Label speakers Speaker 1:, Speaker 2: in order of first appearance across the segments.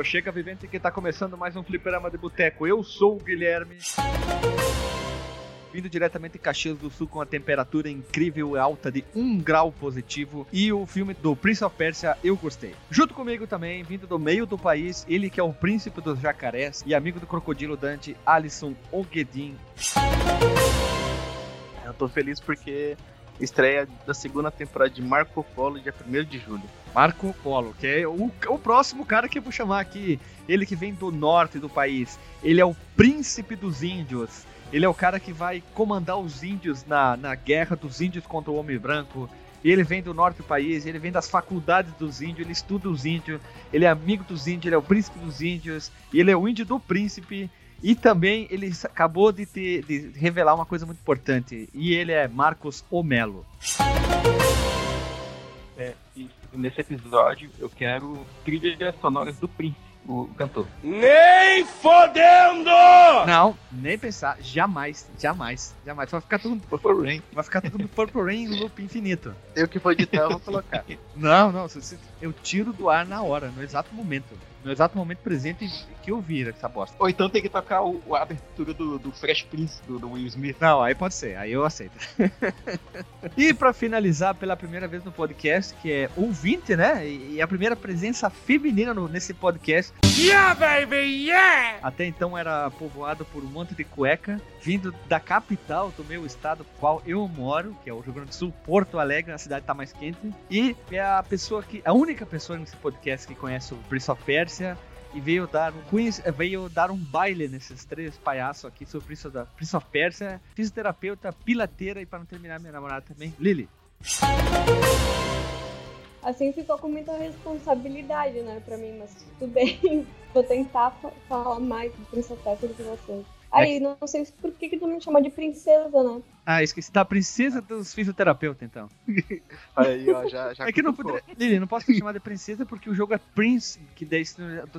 Speaker 1: É a Procheca Vivente que tá começando mais um Fliperama de Boteco. Eu sou o Guilherme. Vindo diretamente de Caxias do Sul com a temperatura incrível e alta de 1 grau positivo. E o filme do Prince of Persia eu gostei. Junto comigo também, vindo do meio do país, ele que é o príncipe dos jacarés e amigo do crocodilo Dante, Alisson Ogedin.
Speaker 2: Eu tô feliz porque estreia da segunda temporada de Marco Polo, dia 1 de julho.
Speaker 1: Marco Polo, que é o, o próximo cara que eu vou chamar aqui. Ele que vem do norte do país. Ele é o príncipe dos índios. Ele é o cara que vai comandar os índios na, na guerra dos índios contra o homem branco. Ele vem do norte do país, ele vem das faculdades dos índios, ele estuda os índios, ele é amigo dos índios, ele é o príncipe dos índios, ele é o índio do príncipe. E também ele acabou de, ter, de revelar uma coisa muito importante, e ele é Marcos Omelo.
Speaker 2: É, e nesse episódio eu quero trilhas sonoras do Príncipe, o cantor.
Speaker 3: Nem fodendo!
Speaker 1: Não, nem pensar, jamais, jamais, jamais. Vai ficar tudo,
Speaker 2: Purple Rain.
Speaker 1: vai ficar tudo no Purple Rain em loop infinito.
Speaker 2: Eu que vou editar, eu vou colocar.
Speaker 1: Não, não, eu tiro do ar na hora, no exato momento. No exato momento presente que eu vir essa bosta.
Speaker 2: Ou então tem que tocar o, a abertura do, do Fresh Prince, do, do Will Smith.
Speaker 1: Não, aí pode ser, aí eu aceito. e pra finalizar pela primeira vez no podcast, que é ouvinte, né? E e a primeira presença feminina no- nesse podcast.
Speaker 3: Yeah, baby, yeah!
Speaker 1: Até então era povoado por um monte de cueca, vindo da capital do meu estado, qual eu moro, que é o Rio Grande do Sul, Porto Alegre, a cidade tá mais quente. E é a pessoa que, a única pessoa nesse podcast que conhece o Prince of Persia e veio dar um veio dar um baile nesses três palhaços aqui sobre Prince of, Prince of Persia, fisioterapeuta, pilateira e para não terminar minha namorada também, Lily.
Speaker 4: Assim ficou com muita responsabilidade, né, pra mim, mas tudo bem. Vou tentar fa- falar mais do princesa do que vocês. Aí, não sei por que, que tu me chama de princesa, né?
Speaker 1: Ah, esqueci da princesa dos fisioterapeutas então.
Speaker 2: Aí, ó, já, já
Speaker 1: É que não poderia. Lili, não posso te chamar de princesa porque o jogo é Prince, que daí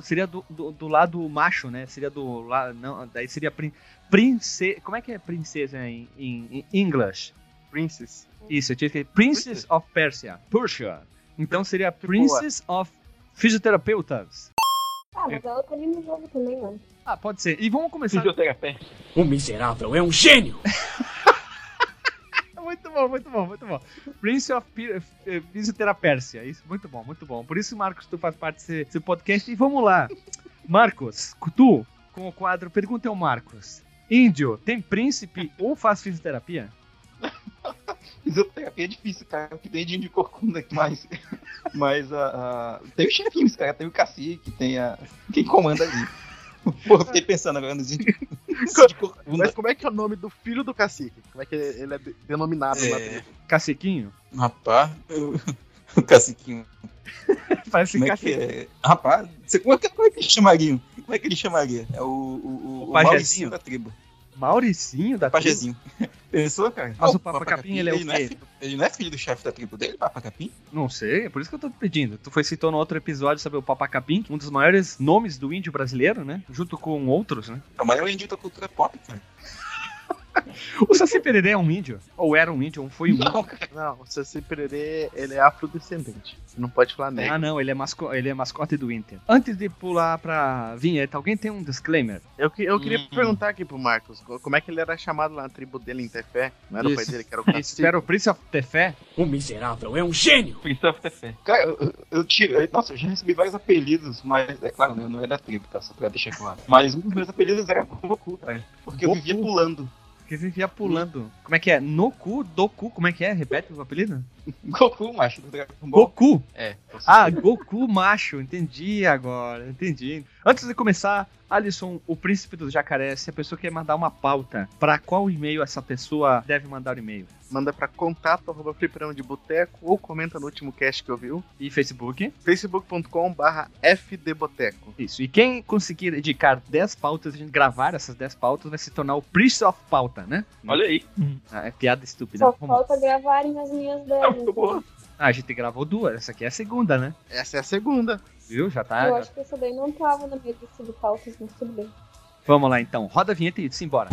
Speaker 1: seria do, do, do lado macho, né? Seria do lado. Não, daí seria prin, princesa. Como é que é princesa em, em, em English?
Speaker 2: Princess.
Speaker 1: Isso, eu tinha que Princess of Persia. Persia. Então seria Princess of Fisioterapeutas.
Speaker 4: Ah, mas ela tá ali no jogo também, né?
Speaker 1: Ah, pode ser. E vamos começar.
Speaker 2: Fisioterapeuta.
Speaker 3: O miserável é um gênio!
Speaker 1: Muito bom, muito bom, muito bom. Prince of Pi- eh, Fisioterapérsia. Isso, muito bom, muito bom. Por isso, Marcos, tu faz parte desse, desse podcast. E vamos lá. Marcos, tu, com o quadro Pergunta ao Marcos. Índio, tem príncipe ou faz fisioterapia?
Speaker 2: Fisioterapia é difícil, cara. Que tem de corcunda aqui, mas. Mas a. a- Tem os chefinhos, cara. Tem o cacique, tem a. Quem comanda ali. Porra, fiquei pensando agora nos índios.
Speaker 5: Mas como é que é o nome do filho do cacique? Como é que ele é de- denominado lá
Speaker 2: É,
Speaker 5: dentro?
Speaker 1: Caciquinho?
Speaker 2: rapaz, o, o caciquinho.
Speaker 1: Parece
Speaker 2: Como é que é? Rapaz, você, como, é que, como é que eles chamariam? Como é que ele chamaria? É o, o, o,
Speaker 1: O
Speaker 2: o da tribo.
Speaker 1: Mauricinho da
Speaker 2: Pajezinho. Pensou, cara?
Speaker 1: Mas o Papa Capim, ele é o
Speaker 2: não é
Speaker 1: quê?
Speaker 2: filho, ele não é filho do chefe da tribo dele, Papa Capim?
Speaker 1: Não sei, é por isso que eu tô te pedindo. Tu foi citou no outro episódio sobre o Papacapim, um dos maiores nomes do índio brasileiro, né? Junto com outros, né?
Speaker 2: É o maior índio da cultura pop, cara.
Speaker 1: O Saci Pererê é um índio? Ou era um índio, ou foi um índio?
Speaker 2: Não, cara.
Speaker 5: Não, o Saci Pererê, ele é afrodescendente. Não pode falar negro.
Speaker 1: Ah, não, ele é, masco ele é mascote do Inter. Antes de pular pra vinheta, alguém tem um disclaimer?
Speaker 5: Eu, que- eu queria
Speaker 2: Hum.
Speaker 5: perguntar aqui pro Marcos, co- como é que ele era chamado lá na tribo dele em Tefé? Não era o pai
Speaker 1: Isso.
Speaker 5: dele que era o
Speaker 1: Isso,
Speaker 5: cacique?
Speaker 1: era o Prince of Tefé?
Speaker 3: O miserável é um gênio!
Speaker 2: Prince of Tefé. Cara, eu, eu, eu tiro. eu- Nossa, eu já recebi vários apelidos, mas é claro, né, não é da tribo, tá? Só pra deixar claro. Mas um dos meus apelidos era Goku, cara. Porque eu
Speaker 1: Goku?
Speaker 2: vivia pulando.
Speaker 1: Que vivia pulando. Como é que é? No cu, do cu, como é que é? Repete o apelido?
Speaker 2: Goku, macho.
Speaker 1: Goku.
Speaker 2: É.
Speaker 1: Ah, Goku macho, entendi agora, entendi. Antes de começar, Alisson, o príncipe dos jacarés, se a pessoa quer mandar uma pauta, pra qual e-mail essa pessoa deve mandar o e-mail?
Speaker 5: Manda pra contato arroba de boteco ou comenta no último cast que eu viu.
Speaker 1: E Facebook?
Speaker 5: facebook.com barra fdboteco.
Speaker 1: Isso. E quem conseguir dedicar 10 pautas, a gente gravar essas 10 pautas, vai se tornar o Prince of Pauta, né?
Speaker 2: Olha aí.
Speaker 1: Ah, é piada estúpida.
Speaker 4: Só
Speaker 1: Vamos.
Speaker 4: falta gravarem as minhas
Speaker 2: Ah,
Speaker 4: delas.
Speaker 2: ficou boa.
Speaker 1: Ah, a gente gravou duas, essa aqui é a segunda, né?
Speaker 5: Essa é a segunda.
Speaker 1: Viu? Já tá.
Speaker 4: Eu
Speaker 1: já-
Speaker 4: acho que essa daí não tava na minha lista de pautas, mas tudo bem.
Speaker 1: Vamos lá então. Roda a vinheta e simbora.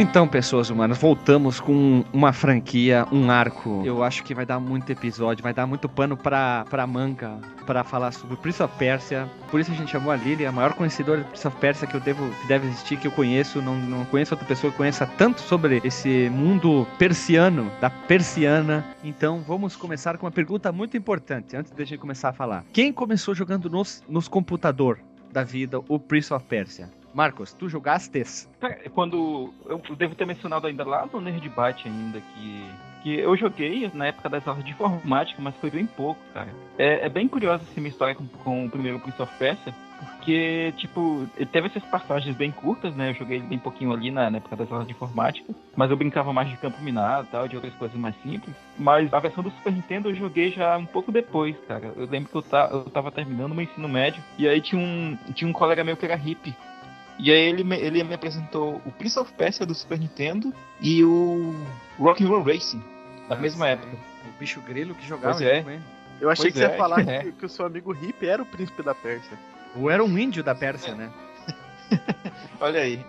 Speaker 1: Então, pessoas humanas, voltamos com uma franquia, um arco. Eu acho que vai dar muito episódio, vai dar muito pano pra, pra manga, pra falar sobre Prince of Persia. Por isso a gente chamou a Lily, a maior conhecedora de Prince of Persia que eu devo, que deve existir, que eu conheço. Não, não conheço outra pessoa que conheça tanto sobre esse mundo persiano, da persiana. Então, vamos começar com uma pergunta muito importante, antes de a gente começar a falar. Quem começou jogando nos, nos computador da vida o Prince of Persia? Marcos, tu jogastes?
Speaker 2: Cara, quando. Eu devo ter mencionado ainda lá no Nerdbyte ainda que. Que eu joguei na época das aulas de informática, mas foi bem pouco, cara. É, é bem curiosa essa minha história com, com o primeiro Prince of Persia, porque, tipo, teve essas passagens bem curtas, né? Eu joguei bem pouquinho ali na, na época das aulas de informática, mas eu brincava mais de campo minado e tal, de outras coisas mais simples. Mas a versão do Super Nintendo eu joguei já um pouco depois, cara. Eu lembro que eu, eu tava terminando meu ensino médio, e aí tinha um, tinha um colega meu que era hippie. E aí ele me, ele me apresentou o Prince of Persia do Super Nintendo e o Rock'n'Roll Racing, da mesma época.
Speaker 1: O bicho grilo que jogava
Speaker 2: Pois é.
Speaker 1: ele.
Speaker 5: Eu achei
Speaker 2: Pois
Speaker 5: que você
Speaker 2: é,
Speaker 5: ia falar
Speaker 2: é.
Speaker 5: que, que o seu amigo Hip era o príncipe da Pérsia.
Speaker 1: Ou era um índio da Pérsia, né?
Speaker 2: Olha aí.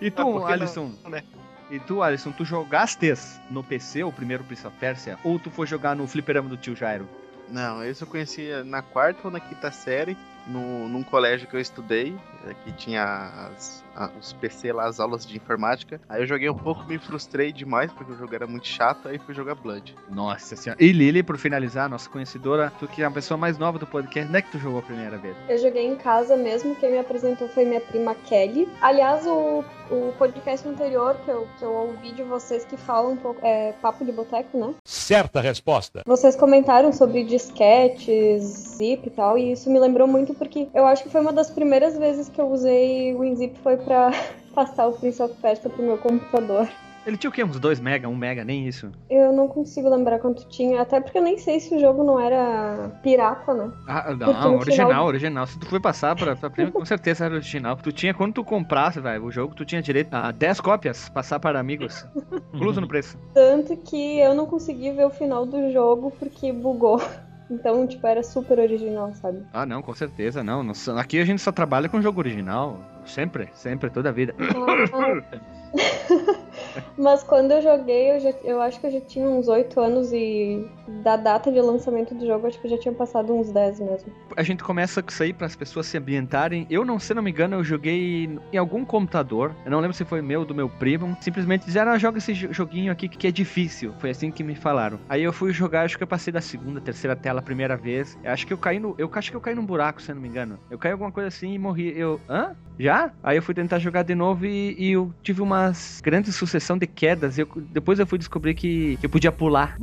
Speaker 1: E
Speaker 2: Ah,
Speaker 1: tu,
Speaker 2: que
Speaker 1: Alisson?
Speaker 2: não, né?
Speaker 1: E tu, Alisson, tu jogastes no PC o primeiro Prince of Persia? Ou tu foi jogar no fliperama do tio Jairo?
Speaker 5: Não, esse eu conhecia na quarta ou na quinta série, no, num colégio que eu estudei, que tinha as- a- os PC lá, as aulas de informática. Aí eu joguei um pouco, me frustrei demais, porque o jogo era muito chato, aí fui jogar Blood.
Speaker 1: Nossa senhora. E Lili, por finalizar, nossa conhecedora, tu que é a pessoa mais nova do podcast, onde é que tu jogou a primeira vez?
Speaker 4: Eu joguei em casa mesmo, quem me apresentou foi minha prima Kelly. Aliás, o, o podcast anterior que eu, que eu ouvi de vocês que falam um pouco, é Papo de Boteco, né?
Speaker 3: Certa resposta.
Speaker 4: Vocês comentaram sobre disquetes, zip e tal, e isso me lembrou muito porque eu acho que foi uma das primeiras vezes que eu usei o WinZip foi pra passar o Prince of Persia pro meu computador.
Speaker 1: Ele tinha o quê? Uns 2 mega, 1 um mega, nem isso.
Speaker 4: Eu não consigo lembrar quanto tinha, até porque eu nem sei se o jogo não era pirata, né?
Speaker 1: Ah, não, original,
Speaker 4: final-
Speaker 1: original. Se tu foi passar pra, pra prima, com certeza era original. Tu tinha, quando tu comprasse, velho, o jogo, tu tinha direito a 10 cópias, passar para amigos. Incluso no preço.
Speaker 4: Tanto que eu não consegui ver o final do jogo porque bugou. Então, tipo, era super original, sabe?
Speaker 1: Ah, não, com certeza, não. Aqui a gente só trabalha com jogo original. Sempre, sempre, toda a vida.
Speaker 4: Mas quando eu joguei, eu, já- eu acho que eu já tinha uns 8 anos e da data de lançamento do jogo, acho que já tinha passado uns 10 mesmo.
Speaker 1: A gente começa com isso aí para as pessoas se ambientarem. Eu não, se não me engano, eu joguei em algum computador. Eu não lembro se foi meu do meu primo. Simplesmente disseram, ah, joga esse jo- joguinho aqui que é difícil. Foi assim que me falaram. Aí eu fui jogar, acho que eu passei da segunda, terceira tela a primeira vez. Eu acho que eu caí no. Eu acho que eu caí num buraco, se eu não me engano. Eu caí alguma coisa assim e morri. Eu. Hã? Já? Aí eu fui tentar jogar de novo e, e eu tive uma grande sucessão de quedas. Eu, depois eu fui descobrir que, eu podia pular.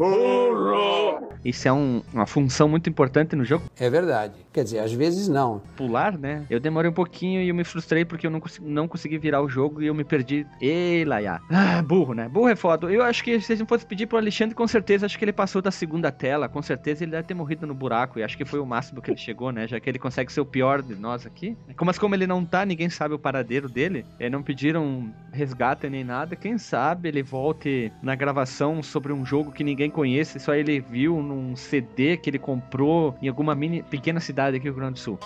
Speaker 1: Isso é um- uma função muito importante no jogo.
Speaker 6: É verdade. Quer dizer, às vezes não.
Speaker 1: pular, né? Eu demorei um pouquinho e eu me frustrei porque eu não, consegui, não consegui virar o jogo e eu me perdi. Ei, Laia. Ah, burro, né? Burro é foda. Eu acho que se não fosse pedir pro Alexandre, com certeza, acho que ele passou da segunda tela. Com certeza ele deve ter morrido no buraco. E acho que foi o máximo que ele chegou, né? Já que ele consegue ser o pior de nós aqui. Mas como ele não tá, ninguém sabe o paradeiro dele. É, não pediram resgate nem nada. Quem sabe ele volte na gravação sobre um jogo que ninguém conhece. Só ele viu num CD que ele comprou em alguma mini, pequena cidade aqui no Rio Grande do Sul.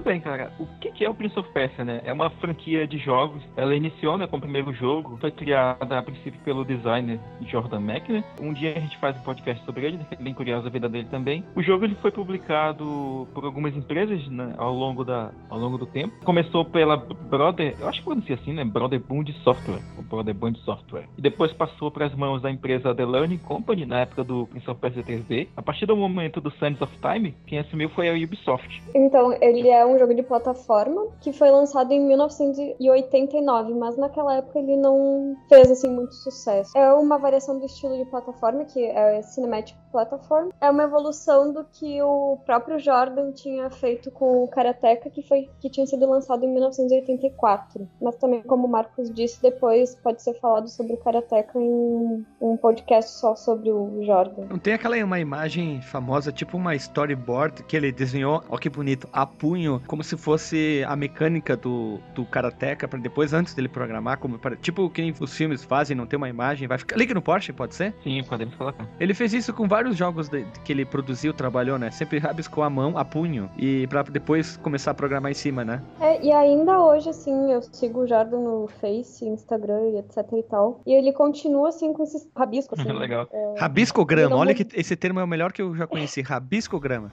Speaker 2: Muito bem, cara. O que é o Prince of Persia, né? É uma franquia de jogos. Ela iniciou né, com o primeiro jogo. Foi criada a princípio pelo designer Jordan Mechner. Um dia a gente faz um podcast sobre ele, né, é bem curiosa a vida dele também. O jogo ele foi publicado por algumas empresas né, ao, longo da, ao longo do tempo. Começou pela Brother, eu acho que pronuncia assim, né? Brother Bund Software. O Brother Bund Software. E depois passou para as mãos da empresa The Learning Company na época do Prince of Persia 3D. A partir do momento do Sands of Time, quem assumiu foi a Ubisoft.
Speaker 4: Então, ele é um jogo de plataforma que foi lançado em 1989, mas naquela época ele não fez assim muito sucesso. É uma variação do estilo de plataforma, que é Cinematic Platform. É uma evolução do que o próprio Jordan tinha feito com o Karateka, que foi que tinha sido lançado em 1984. Mas também, como o Marcos disse, depois pode ser falado sobre o Karateka em um podcast só sobre o Jordan.
Speaker 1: Não tem aquela uma imagem famosa, tipo uma storyboard que ele desenhou, ó que bonito, a punho como, como se fosse a mecânica do, do Karateka pra depois, antes dele programar, como para, tipo o que os filmes fazem, não tem uma imagem, vai ficar. Link no Porsche, pode ser?
Speaker 2: Sim, podemos colocar.
Speaker 1: Ele fez isso com vários jogos de- que ele produziu, trabalhou, né? Sempre rabiscou a mão, a punho, e pra depois começar a programar em cima, né?
Speaker 4: É, e ainda hoje, assim, eu sigo o Jordan no Face, Instagram e etc e tal. E ele continua, assim, com esses rabiscos, assim.
Speaker 2: Legal.
Speaker 1: Rabiscograma,
Speaker 4: Não,
Speaker 1: olha que esse termo é o melhor que eu já conheci, rabiscograma.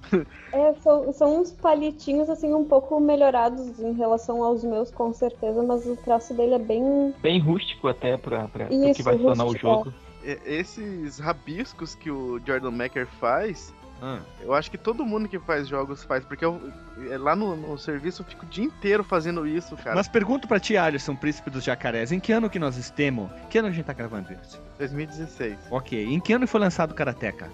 Speaker 4: É, são, são uns palitinhos, assim, um pouco melhorados em relação aos meus, com certeza, mas o traço dele é bem...
Speaker 2: Bem rústico até pra, pra,
Speaker 4: Isso,
Speaker 2: que vai se tornar o
Speaker 4: rústico,
Speaker 2: jogo.
Speaker 5: E- Esses rabiscos que o Jordan Macker faz,
Speaker 1: Ah.
Speaker 5: eu acho que todo mundo que faz jogos faz, porque eu, é, lá no, no serviço eu fico o dia inteiro fazendo isso, cara.
Speaker 1: Mas pergunto pra ti, Alisson, príncipe dos jacarés, em que ano que nós estamos? Que ano a gente tá gravando isso?
Speaker 5: 2016,
Speaker 1: Ok, em que ano foi lançado o Karateka?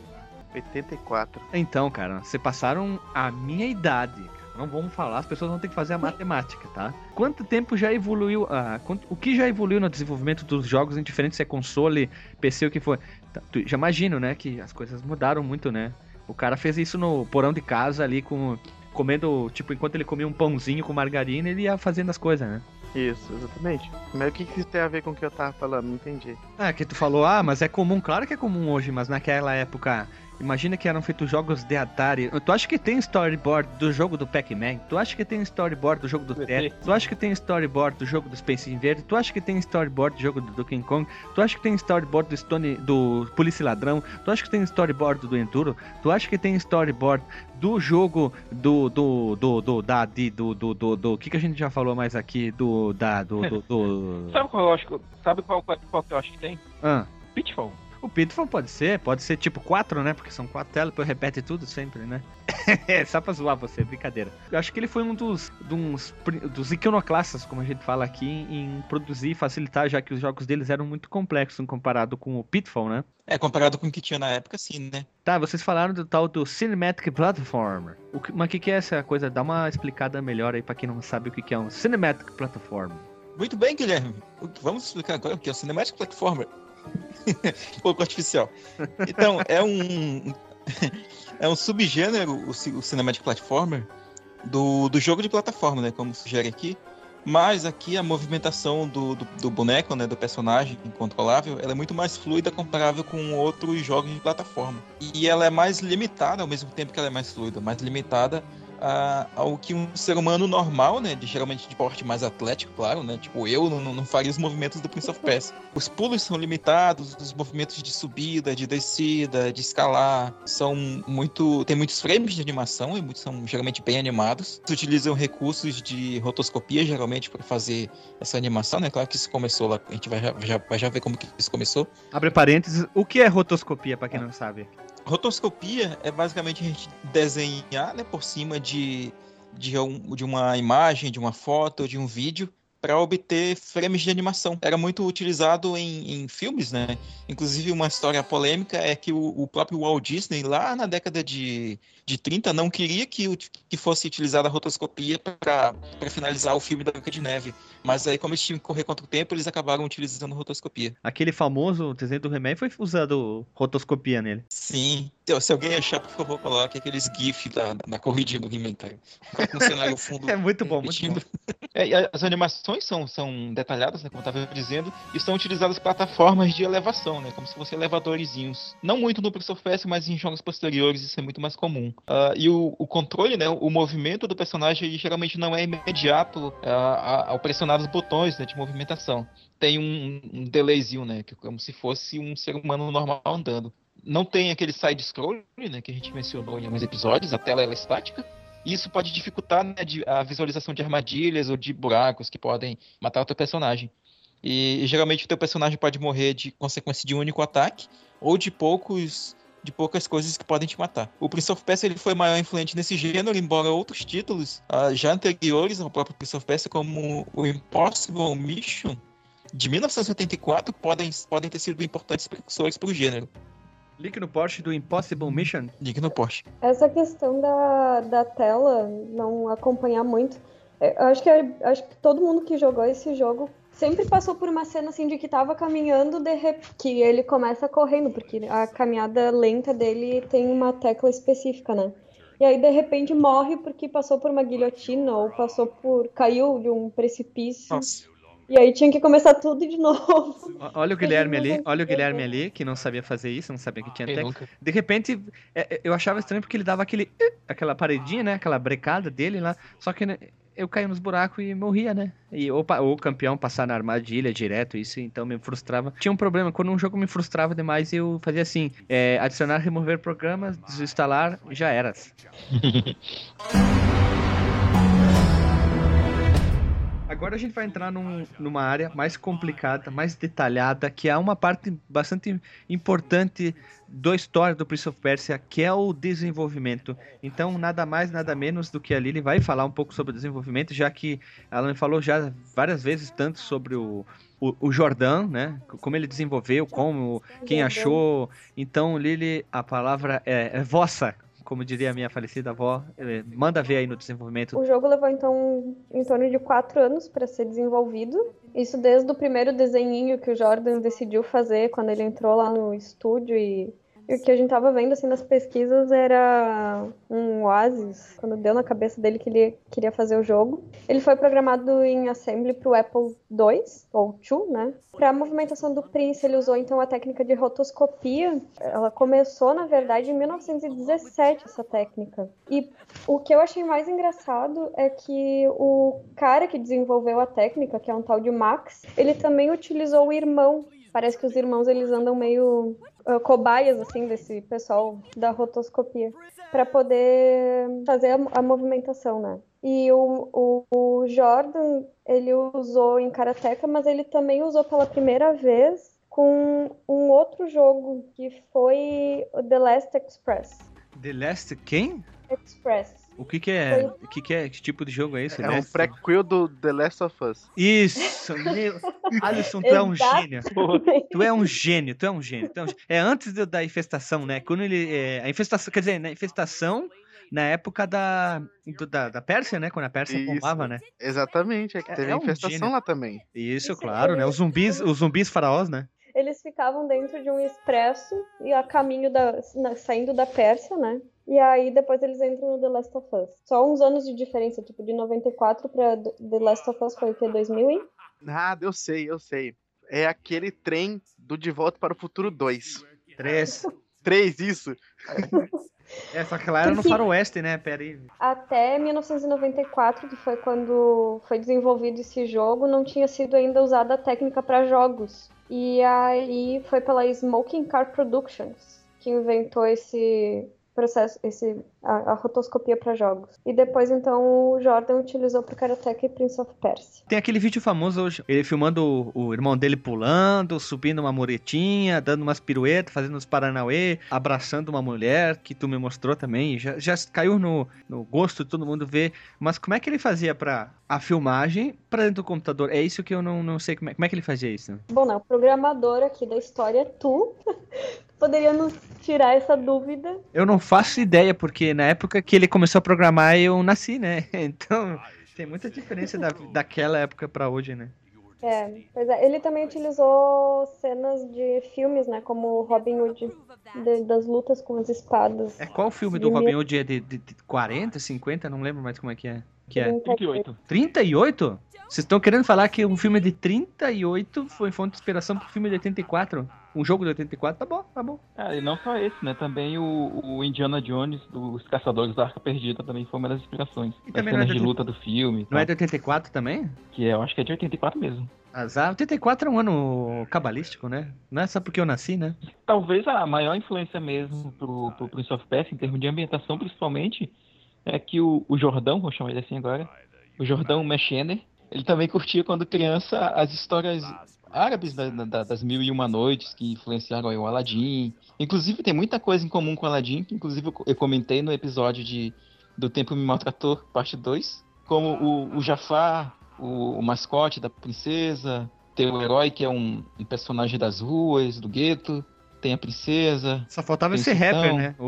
Speaker 5: 84.
Speaker 1: Então, cara, vocês passaram a minha idade. Não vamos falar, as pessoas vão ter que fazer a matemática, tá? Quanto tempo já evoluiu, ah, quanto- o que já evoluiu no desenvolvimento dos jogos, indiferente se é console, PC, o que for? Tá, tu- já imagino, né, que as coisas mudaram muito, né? O cara fez isso no porão de casa ali com comendo, tipo, enquanto ele comia um pãozinho com margarina, ele ia fazendo as coisas, né?
Speaker 5: Isso, exatamente. Mas o que, que isso tem a ver com o que eu tava falando? Não entendi.
Speaker 1: Ah, que tu falou, ah, mas é comum, claro que é comum hoje, mas naquela época, imagina que eram feitos jogos de Atari. Tu acha que tem storyboard do jogo do Pac-Man? Tu acha que tem storyboard do jogo do. Tetris? Tu acha que tem storyboard do jogo do Space Invaders? Tu acha que tem storyboard do jogo do Donkey Kong? Tu acha que tem storyboard do Stone do Polícia Ladrão? Tu acha que tem storyboard do Enduro? Tu acha que tem storyboard do jogo do do do do da de, do do do do que que a gente já falou mais aqui do da do do, do...
Speaker 2: Sabe qual eu acho que, sabe qual, qual que eu acho que tem?
Speaker 1: Ah.
Speaker 2: Pitfall.
Speaker 1: O Pitfall pode ser, pode ser tipo 4, né? Porque são quatro telas, depois repete tudo sempre, né? é, só pra zoar você, brincadeira. Eu acho que ele foi um dos, dos, dos iconoclastas, como a gente fala aqui, em produzir e facilitar, já que os jogos deles eram muito complexos comparado com o Pitfall, né?
Speaker 7: É, comparado com o que tinha na época, sim, né?
Speaker 1: Tá, vocês falaram do tal do Cinematic Platformer. O que, mas o que, que é essa coisa? Dá uma explicada melhor aí pra quem não sabe o que, que é um Cinematic Platformer.
Speaker 7: Muito bem, Guilherme. Vamos explicar agora o que é o Cinematic Platformer. pouco artificial. Então, é um. É um subgênero, o, o Cinematic Platformer, do, do jogo de plataforma, né? Como sugere aqui. Mas aqui a movimentação do, do, do boneco, né? Do personagem incontrolável, ela é muito mais fluida comparável com outros jogos de plataforma. E ela é mais limitada, ao mesmo tempo que ela é mais fluida, mais limitada a- ao que um ser humano normal, né, de, geralmente de porte mais atlético, claro, né, tipo eu não, não faria os movimentos do Prince of Persia. Os pulos são limitados, os movimentos de subida, de descida, de escalar são muito, tem muitos frames de animação e muitos são geralmente bem animados. Eles utilizam recursos de rotoscopia geralmente para fazer essa animação, né? Claro que isso começou lá, a gente vai já, já- vai já ver como que isso começou.
Speaker 1: Abre parênteses, o que é rotoscopia, pra quem não sabe?
Speaker 7: Rotoscopia é basicamente a gente desenhar né, por cima de, de, um- de uma imagem, de uma foto, de um vídeo, para obter frames de animação. Era muito utilizado em, em filmes, né? Inclusive, uma história polêmica é que o, o próprio Walt Disney, lá na década de, de 30, não queria que, que fosse utilizada a rotoscopia para finalizar o filme da Branca de Neve. Mas aí, como eles tinham que correr contra o tempo, eles acabaram utilizando rotoscopia.
Speaker 1: Aquele famoso desenho do He-Man foi usado rotoscopia nele.
Speaker 7: Sim. Se, se alguém achar, por favor, coloque aqueles GIF da, da corridinha do He-Man. Fica Com o cenário fundo.
Speaker 1: É muito bom, muito
Speaker 7: repetindo.
Speaker 1: bom.
Speaker 2: É, e as animações são, são detalhadas, né, como eu estava dizendo, e são utilizadas plataformas de elevação, né, como se fossem elevadorzinhos. Não muito no Prince of Persia, mas em jogos posteriores isso é muito mais comum. Ah, e o, o controle, né, o movimento do personagem ele geralmente não é imediato a- ao pressionar os botões né, de movimentação. Tem um, um delayzinho, né, que é como se fosse um ser humano normal andando. Não tem aquele side-scroll, né, que a gente mencionou em alguns episódios, a tela ela é estática. Isso pode dificultar né, a visualização de armadilhas ou de buracos que podem matar o teu personagem. E, e geralmente o teu personagem pode morrer de consequência de um único ataque ou de poucos de poucas coisas que podem te matar. O Prince of Persia ele foi maior influente nesse gênero, embora outros títulos ah, já anteriores ao próprio Prince of Persia, como o Impossible Mission de 1984, podem, podem ter sido importantes precursores para o gênero.
Speaker 1: Link no Porsche do Impossible Mission.
Speaker 7: Link no Porsche.
Speaker 4: Essa questão da, da tela não acompanhar muito. é, Eu acho que, eu acho que todo mundo que jogou esse jogo sempre passou por uma cena assim de que tava caminhando, de rep... que ele começa correndo, porque a caminhada lenta dele tem uma tecla específica, né? E aí, de repente, morre porque passou por uma guilhotina ou passou por. caiu de um precipício.
Speaker 7: Nossa.
Speaker 4: E aí tinha que começar tudo de novo.
Speaker 1: Olha o Guilherme ali, olha o Guilherme ali, que não sabia fazer isso, não sabia que tinha
Speaker 7: nunca?
Speaker 1: De repente, é, é, eu achava estranho porque ele dava aquele. aquela paredinha, né? Aquela brecada dele lá. Só que né, eu caía nos buracos e morria, né? E ou o campeão passar na armadilha direto, isso então me frustrava. Tinha um problema, quando um jogo me frustrava demais, eu fazia assim: é, adicionar, remover programas, desinstalar, já era. Agora a gente vai entrar num- numa área mais complicada, mais detalhada, que é uma parte bastante importante da história do Prince of Persia, que é o desenvolvimento. Então, nada mais, nada menos do que a Lily vai falar um pouco sobre o desenvolvimento, já que ela me falou já várias vezes tanto sobre o, o, o Jordan, né? Como ele desenvolveu, como, quem achou. Então, Lily, a palavra é, é vossa, como diria a minha falecida avó. Eh, Manda ver aí no desenvolvimento.
Speaker 4: O jogo levou então em torno de quatro anos para ser desenvolvido. Isso desde o primeiro desenhinho que o Jordan decidiu fazer quando ele entrou lá no estúdio e, e o que a gente tava vendo assim nas pesquisas era um oásis quando deu na cabeça dele que ele queria fazer o jogo. Ele foi programado em assembly para o Apple II ou II, né? Para a movimentação do Prince, ele usou então a técnica de rotoscopia. Ela começou, na verdade, em 1917 essa técnica. E o que eu achei mais engraçado é que o cara que desenvolveu a técnica, que é um tal de Max, ele também utilizou o irmão. Parece que os irmãos eles andam meio ah, cobaias assim desse pessoal da rotoscopia para poder fazer a, a movimentação, né? E o, o, o Jordan ele usou em Karateka, mas ele também usou pela primeira vez com um outro jogo que foi o The Last Express.
Speaker 1: The Last quem?
Speaker 4: Express.
Speaker 1: O que que é? O que que é? Que tipo de jogo é esse?
Speaker 5: É um
Speaker 1: Last?
Speaker 5: prequel do The Last of Us.
Speaker 1: Isso, meu. Alisson, tu é um gênio. Tu é um gênio, tu é um gênio. Tu é, um gênio. É antes do- da infestação, né? Quando ele. é, a infestação, quer dizer, na infestação na época da, do- da, da Pérsia, né? Quando a Pérsia
Speaker 5: Isso.
Speaker 1: bombava, né?
Speaker 5: Exatamente, é que
Speaker 1: É-
Speaker 5: teve
Speaker 1: é
Speaker 5: a
Speaker 1: um
Speaker 5: infestação
Speaker 1: gênio.
Speaker 5: lá também.
Speaker 1: Isso,
Speaker 4: Isso,
Speaker 1: claro, né?
Speaker 4: ele-
Speaker 1: Os zumbis, os zumbis faraós, né?
Speaker 4: Eles ficavam dentro de um expresso e a caminho da. na- saindo da Pérsia, né? E aí depois eles entram no The Last of Us. Só uns anos de diferença, tipo, de 94 pra The Last of Us foi o quê? 2000 e?
Speaker 5: Nada, eu sei, eu sei. É aquele trem do De Volta para o Futuro 2.
Speaker 1: Três.
Speaker 5: 3, isso.
Speaker 1: É, só que lá era no
Speaker 4: Porque-
Speaker 1: faroeste, né? Pera aí.
Speaker 4: Até 1994, que foi quando foi desenvolvido esse jogo, não tinha sido ainda usada a técnica para jogos. E aí foi pela Smoking Car Productions que inventou esse processo, esse, a, a rotoscopia para jogos. E depois, então, o Jordan utilizou para Karateka e Prince of Persia.
Speaker 1: Tem aquele vídeo famoso hoje, ele filmando o, o irmão dele pulando, subindo uma muretinha, dando umas piruetas, fazendo uns paranauê, abraçando uma mulher, que tu me mostrou também, já, já caiu no, no gosto de todo mundo ver, mas como é que ele fazia pra a filmagem pra dentro do computador? É isso que eu não, não sei, como é, como é que ele fazia isso?
Speaker 4: Bom, não, o programador aqui da história é tu. Poderia nos tirar essa dúvida.
Speaker 1: Eu não faço ideia, porque na época que ele começou a programar eu nasci, né? Então tem muita diferença da, daquela época pra hoje, né?
Speaker 4: É, pois é, ele também utilizou cenas de filmes, né, como Robin Hood, de- das lutas com as espadas.
Speaker 1: É qual filme do
Speaker 4: De
Speaker 1: Robin Hood? É de, de, de 40, 50? Não lembro mais como é que é. Que é.
Speaker 2: 38.
Speaker 1: 38? Vocês estão querendo falar que um filme de 38 foi fonte de inspiração pro filme de 84? Um jogo de 84? Tá bom, tá bom.
Speaker 2: Ah, e não só esse, né? Também o, o Indiana Jones, dos Caçadores da Arca Perdida, também foi uma das inspirações.
Speaker 1: E também é
Speaker 2: cenas
Speaker 1: de
Speaker 2: de
Speaker 1: oitenta-
Speaker 2: luta do filme.
Speaker 1: Não é de 84 também?
Speaker 2: Que é, eu acho que é de 84 mesmo.
Speaker 1: Azar. 84 é um ano cabalístico, né? Não é só porque eu nasci, né?
Speaker 2: Talvez a maior influência mesmo pro, pro Prince of Persia, em termos de ambientação, principalmente, é que o, o Jordão, vou chamar ele assim agora, o Jordão Mechener, ele também curtia quando criança as histórias árabes da- da- das Mil e Uma Noites que influenciaram aí o Aladdin. Inclusive tem muita coisa em comum com o Aladdin, que inclusive eu, eu comentei no episódio de Do Tempo Me Maltratou, parte 2, como o, o Jafar, o, o mascote da princesa, tem o herói que é um, um personagem das ruas, do gueto, tem a princesa.
Speaker 1: Só faltava
Speaker 2: Tem
Speaker 1: ser rapper, né? O,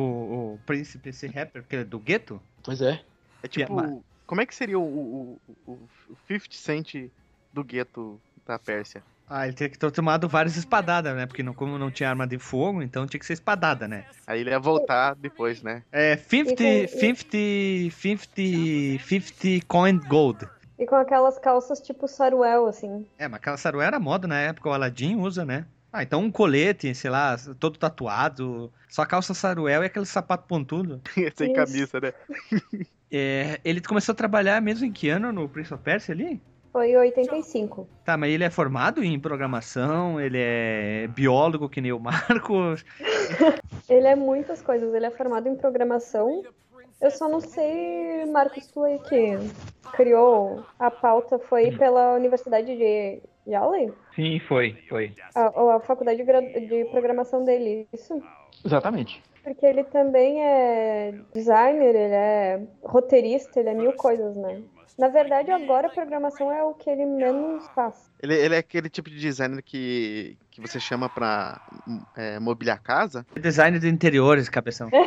Speaker 1: o príncipe ser rapper, porque ele é do gueto.
Speaker 2: Pois é.
Speaker 5: É tipo,
Speaker 1: ma-
Speaker 5: como é que seria o, o, o, o 50 Cent do gueto da Pérsia?
Speaker 1: Ah, ele tinha que ter tomado várias espadadas, né? Porque não, como não tinha arma de fogo, então tinha que ser espadada, né?
Speaker 5: Aí ele ia voltar depois, né?
Speaker 1: É 50,
Speaker 4: E
Speaker 1: 50, 50, 50 coin gold.
Speaker 4: E com aquelas calças tipo saruel, assim.
Speaker 1: É, mas aquela saruel era moda na época, o Aladdin usa, né? Ah, então um colete, sei lá, todo tatuado, só calça saruel e aquele sapato pontudo.
Speaker 5: Sem
Speaker 4: Isso.
Speaker 5: camisa, né?
Speaker 1: É, ele começou a trabalhar mesmo em que ano no Prince of Persia ali?
Speaker 4: Foi em 85.
Speaker 1: Tá, mas ele é formado em programação, ele é biólogo que nem o Marcos.
Speaker 4: Ele é muitas coisas. Ele é formado em programação. Eu só não sei, Marcos, tu aí que criou a pauta foi pela Universidade de Yale?
Speaker 2: Sim, foi, foi.
Speaker 4: A, a faculdade de programação dele, isso?
Speaker 2: Exatamente.
Speaker 4: Porque ele também é designer, ele é roteirista, ele é mil coisas, né? Na verdade, agora a programação é o que ele menos faz.
Speaker 5: Ele, ele é aquele tipo de designer que, que você chama pra é, mobiliar a casa.
Speaker 1: Design de interiores, cabeção.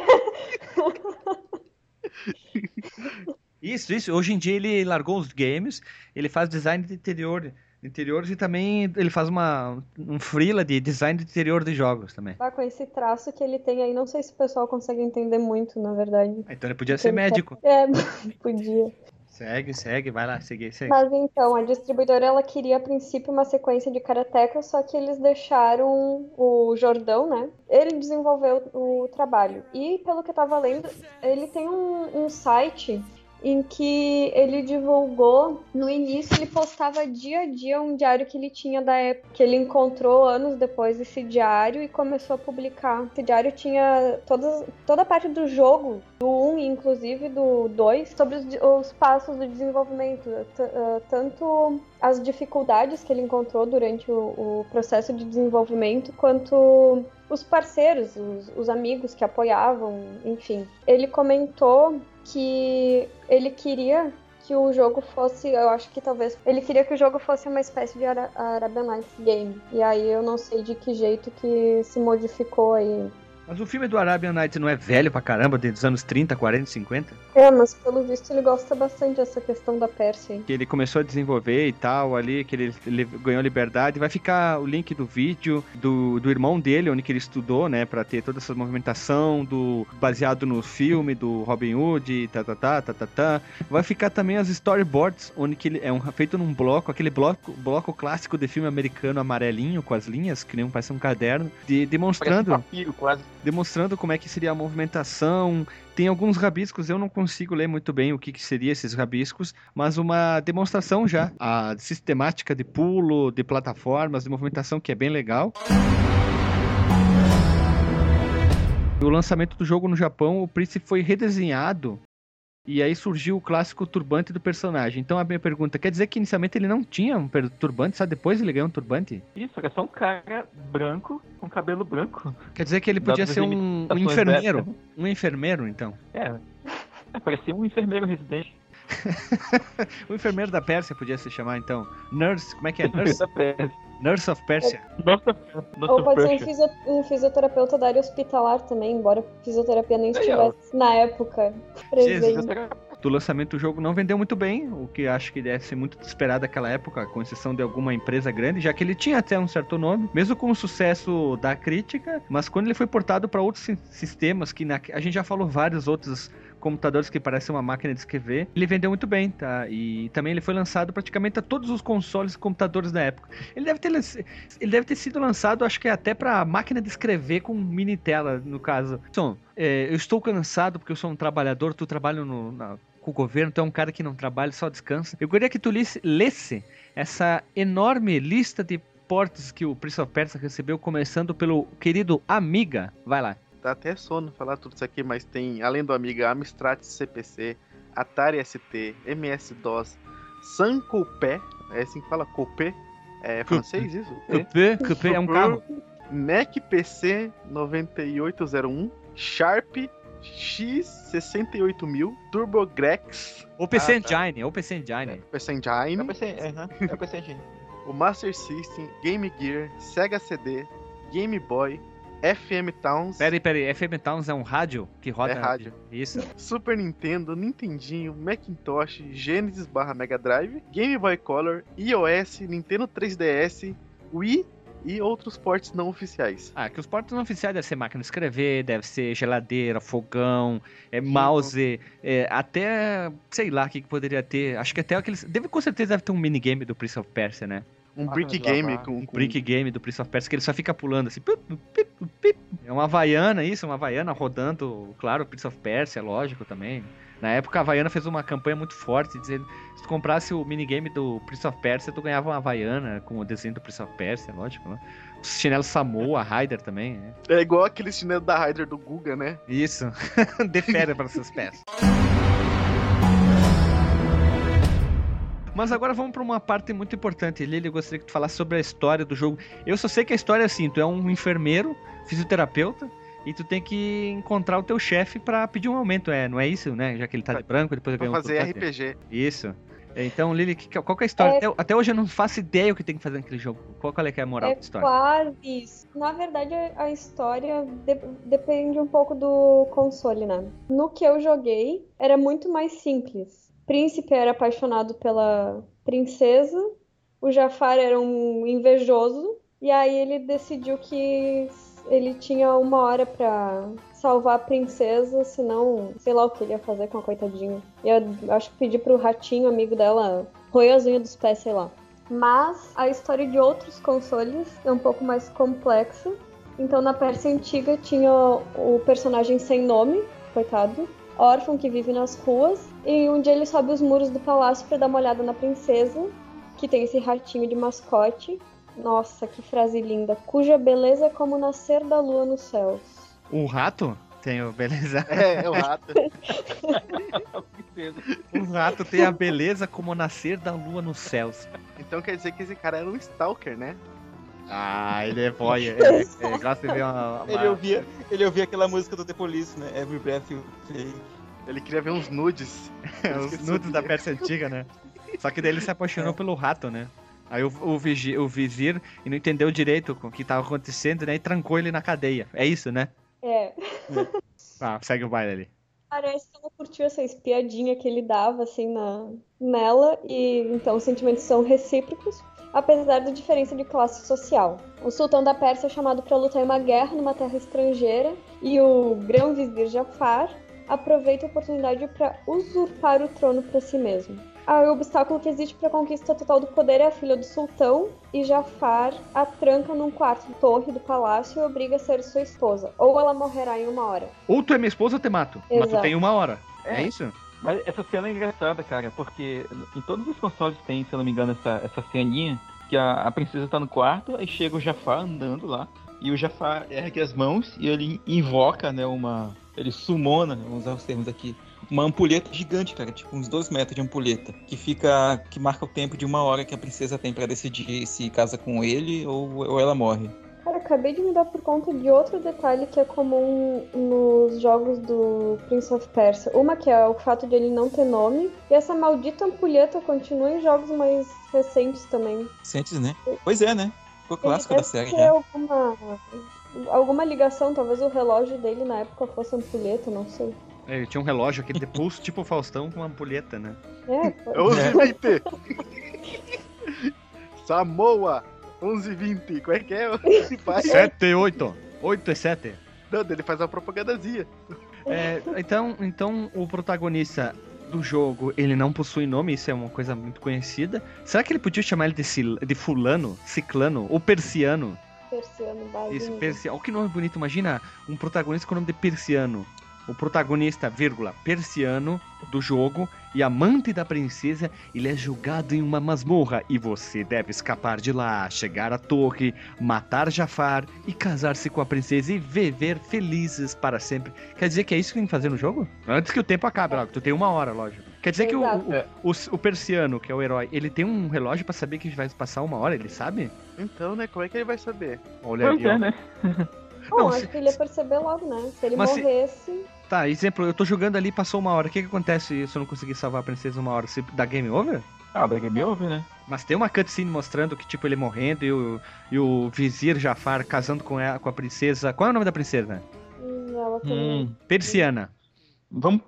Speaker 1: Isso, isso. Hoje em dia ele largou os games, ele faz design de interior, interiores e também ele faz uma, um freela de design de interior de jogos também.
Speaker 4: Ah, com esse traço que ele tem aí, não sei se o pessoal consegue entender muito, na verdade.
Speaker 1: Ah, Então ele podia ser médico.
Speaker 4: É, podia.
Speaker 1: Segue, segue, vai lá, segue, segue.
Speaker 4: Mas então, a distribuidora ela queria a princípio uma sequência de karateka, só que eles deixaram o Jordão, né? Ele desenvolveu o trabalho. E pelo que eu tava lendo, ele tem um, um site em que ele divulgou, no início ele postava dia a dia um diário que ele tinha da época, que ele encontrou anos depois esse diário e começou a publicar. Esse diário tinha todas, toda a parte do jogo, do 1 inclusive do 2, sobre os, os passos do desenvolvimento, ah, tanto as dificuldades que ele encontrou durante o, o processo de desenvolvimento, quanto os parceiros, os, os amigos que apoiavam, enfim. Ele comentou que ele queria que o jogo fosse, eu acho que talvez, ele queria que o jogo fosse uma espécie de Ara Arabian Nights game. E aí eu não sei de que jeito que se modificou aí.
Speaker 1: Mas o filme do Arabian Nights não é velho pra caramba, dos anos 30, 40, 50?
Speaker 4: É, mas pelo visto ele gosta bastante dessa questão da Pérsia. aí.
Speaker 1: Que ele começou a desenvolver e tal, ali, que ele, ele ganhou liberdade. Vai ficar o link do vídeo do, do irmão dele, onde que ele estudou, né, pra ter toda essa movimentação do baseado no filme do Robin Hood, e tá, tá, tá, tá, tá, tá. Vai ficar também as storyboards, onde que ele é um, feito num bloco, aquele bloco, bloco clássico de filme americano amarelinho, com as linhas, que nem um- parece um caderno, de,
Speaker 2: Parece um
Speaker 1: demonstrando
Speaker 2: papiro, quase.
Speaker 1: Demonstrando como é que seria a movimentação. Tem alguns rabiscos, eu não consigo ler muito bem o que, que seria esses rabiscos, mas uma demonstração já, a sistemática de pulo, de plataformas, de movimentação que é bem legal. O lançamento do jogo no Japão, o príncipe foi redesenhado e aí surgiu o clássico turbante do personagem. Então a minha pergunta, quer dizer que inicialmente ele não tinha um turbante, só depois ele ganhou um turbante?
Speaker 2: Isso, era só um cara branco, com cabelo branco.
Speaker 1: Quer dizer que ele podia
Speaker 2: Dadas
Speaker 1: ser um, um enfermeiro,
Speaker 2: dessa.
Speaker 1: um enfermeiro então.
Speaker 2: É, é, parecia um enfermeiro residente.
Speaker 1: O enfermeiro da Pérsia podia se chamar, então. Nurse, como é que é? Nurse,
Speaker 2: Da Pérsia.
Speaker 1: Nurse of Persia.
Speaker 4: Ou pode ser um,
Speaker 2: Persia.
Speaker 4: um fisioterapeuta da área hospitalar também, embora fisioterapia nem estivesse na época presente.
Speaker 1: Do lançamento do jogo não vendeu muito bem, o que acho que deve ser muito esperado naquela época, com exceção de alguma empresa grande, já que ele tinha até um certo nome, mesmo com o sucesso da crítica, mas quando ele foi portado para outros si- sistemas, que na- a gente já falou vários outros computadores que parecem uma máquina de escrever, ele vendeu muito bem, tá? E também ele foi lançado praticamente a todos os consoles e computadores da época. Ele deve ter, ele deve ter sido lançado, acho que até para máquina de escrever com mini tela, no caso. Som, é, eu estou cansado porque eu sou um trabalhador, tu trabalha no, na- com o governo, tu é um cara que não trabalha, só descansa. Eu queria que tu lisse, lesse essa enorme lista de portes que o Prince of Persia recebeu, começando pelo querido Amiga. Vai lá.
Speaker 5: Dá até sono falar tudo isso aqui, mas tem, além do Amiga, Amstrad CPC, Atari ST, MS-DOS, San Coupé, é assim que fala, Coupé? É francês isso?
Speaker 1: Cupê, Cupê é um carro.
Speaker 5: Mac PC 9801, Sharp X68000, TurboGrex,
Speaker 1: Ou PC
Speaker 5: Ah, tá.
Speaker 1: Engine, ou PC Engine.
Speaker 5: PC
Speaker 7: É
Speaker 5: Engine,
Speaker 7: o PC, é, aham, é o PC Engine.
Speaker 5: o Master System, Game Gear, Sega CD, Game Boy, FM Towns,
Speaker 1: Peraí, peraí, FM Towns é um rádio que roda?
Speaker 5: É rádio.
Speaker 1: Isso.
Speaker 5: Super Nintendo, Nintendinho, Macintosh, Genesis barra Mega Drive, Game Boy Color, iOS, Nintendo 3DS, Wii e outros portes não oficiais.
Speaker 1: Ah, que os portos não oficiais deve ser máquina de escrever, deve ser geladeira, fogão, é, mouse, é, até, sei lá, o que, que poderia ter. Acho que até aqueles. Deve, com certeza deve ter um minigame do Prince of Persia, né?
Speaker 5: Um brick game com,
Speaker 1: Um
Speaker 5: com
Speaker 1: brick game do Prince of Persia que ele só fica pulando assim. pip, pip, pip. É uma Havaiana, isso, uma Havaiana rodando, claro, Prince of Persia, lógico também. Na época a Havaiana fez uma campanha muito forte, dizendo se tu comprasse o minigame do Prince of Persia, tu ganhava uma Havaiana com o desenho do Prince of Persia, lógico, né? Os chinelos Samoa, Raider também, né?
Speaker 5: É igual aquele chinelo da Ryder do Guga, né?
Speaker 1: Isso. Defere para seus pés. Mas agora vamos para uma parte muito importante. Lili, eu gostaria que tu falasse sobre a história do jogo. Eu só sei que a história é assim: tu é um enfermeiro, fisioterapeuta, e tu tem que encontrar o teu chefe para pedir um aumento, é, não é isso, né? Já que ele tá de branco, depois eu ganho um
Speaker 5: fazer
Speaker 1: turbante.
Speaker 5: RPG.
Speaker 1: Isso. Então, Lili, qual que é a história?
Speaker 4: É-
Speaker 1: Até, até hoje eu não faço ideia o que tem que fazer naquele jogo. Qual, qual é que é a moral
Speaker 4: É
Speaker 1: da história?
Speaker 4: quase isso. Na verdade, a a história de- depende um pouco do console, né? No que eu joguei, era muito mais simples. Príncipe era apaixonado pela princesa, o Jafar era um invejoso, e aí ele decidiu que ele tinha uma hora pra salvar a princesa, senão, sei lá o que ele ia fazer com a coitadinha. Eu acho que pedi pro ratinho, amigo dela, roer as unhas dos pés, sei lá. Mas a história de outros consoles é um pouco mais complexa. Então, na Pérsia Antiga tinha o personagem sem nome, coitado, órfão que vive nas ruas. E um dia ele sobe os muros do palácio para dar uma olhada na princesa, que tem esse ratinho de mascote. Nossa, que frase linda! Cuja beleza é como nascer da lua nos céus.
Speaker 1: O rato? Tenho, beleza.
Speaker 5: É, é o rato.
Speaker 1: O rato tem a beleza como nascer da lua nos céus.
Speaker 5: Então quer dizer que esse cara era um stalker, né?
Speaker 1: Ah, ele é boy. É, é, gosta de ver uma. uma-
Speaker 7: Ele ouvia, ele ouvia aquela música do The Police, né? Every breath you take.
Speaker 5: Ele queria ver uns nudes.
Speaker 1: os nudes da Pérsia Antiga, né? Só que daí ele se apaixonou pelo rato, né? Aí o, o, vigi- o vizir e não entendeu direito o que tava acontecendo, né? E trancou ele na cadeia. É isso, né?
Speaker 4: É,
Speaker 1: Ah, segue o baile ali.
Speaker 4: Parece que ela curtiu essa espiadinha que ele dava, assim, na, nela, e então os sentimentos são recíprocos, apesar da diferença de classe social. O sultão da Pérsia é chamado para lutar em uma guerra numa terra estrangeira, e o grão-vizir Jafar aproveita a oportunidade para usurpar o trono para si mesmo. Ah, o obstáculo que existe para a conquista total do poder é a filha do sultão, e Jafar a tranca num quarto torre do palácio e obriga a ser sua esposa, ou ela morrerá em uma hora.
Speaker 1: Ou tu é minha esposa eu te mato. Mas tu
Speaker 4: Exato.
Speaker 1: tem uma hora. É,
Speaker 2: É.
Speaker 1: isso?
Speaker 2: Mas essa cena é engraçada, cara, porque em todos os consoles tem, se eu não me engano, essa, essa ceninha que a, a princesa tá no quarto, aí chega o Jafar andando lá, e o Jafar ergue as mãos e ele invoca, né, uma... Ele sumona, vamos usar os termos aqui, uma ampulheta gigante, cara, tipo uns dois metros de ampulheta, que fica... que marca o tempo de uma hora que a princesa tem pra decidir se casa com ele ou, ou ela morre.
Speaker 4: Cara, acabei de me dar por conta de outro detalhe que é comum nos jogos do Prince of Persia. Uma que é o fato de ele não ter nome. E essa maldita ampulheta continua em jogos mais recentes também.
Speaker 7: Recentes, né? Pois é, né? Ficou clássico da série, né?
Speaker 4: Alguma, alguma ligação, talvez o relógio dele na época fosse ampulheta, não sei.
Speaker 1: É, ele tinha um relógio aqui de pulso, tipo Faustão, com uma ampulheta, né?
Speaker 4: É, foi...
Speaker 5: Eu é. é. Samoa! 11 20. Como é que é?
Speaker 1: 7, 8. 8 e 7.
Speaker 5: Não, ele faz uma propagandazinha.
Speaker 1: É, então, então, o protagonista do jogo, ele não possui nome, isso é uma coisa muito conhecida. Será que ele podia chamar ele de, cil, de fulano, ciclano ou persiano?
Speaker 4: Persiano, base.
Speaker 1: Isso, persiano. Olha que nome bonito, imagina um protagonista com o nome de persiano. O protagonista, vírgula, persiano do jogo, e amante da princesa, ele é julgado em uma masmorra e você deve escapar de lá, chegar à torre, matar Jafar e casar-se com a princesa e viver felizes para sempre. Quer dizer que é isso que tem que fazer no jogo? Antes que o tempo acabe, logo, tu tem uma hora, lógico. Quer dizer que o,
Speaker 4: Exato.
Speaker 1: o, o, o persiano, que é o herói, ele tem um relógio pra saber que vai passar uma hora, ele sabe?
Speaker 5: Então, né? Como é que ele vai saber?
Speaker 1: Olha
Speaker 2: Pois
Speaker 1: ali, ó.
Speaker 2: é, né?
Speaker 4: Bom,
Speaker 1: Não,
Speaker 4: acho
Speaker 1: se-
Speaker 4: que ele ia perceber logo, né? Se ele
Speaker 1: Mas se-
Speaker 4: morresse.
Speaker 1: Tá, exemplo, eu tô jogando ali, passou uma hora. O que que acontece se eu não conseguir salvar a princesa uma hora? Se dá game over?
Speaker 2: Ah, o Game Over, né?
Speaker 1: Mas tem uma cutscene mostrando que, tipo, ele morrendo e o, e o vizir Jafar casando com, ela, com a princesa. Qual é o nome da princesa?
Speaker 4: hum, Ela também.
Speaker 2: Hum,
Speaker 1: Persiana.
Speaker 2: vamos...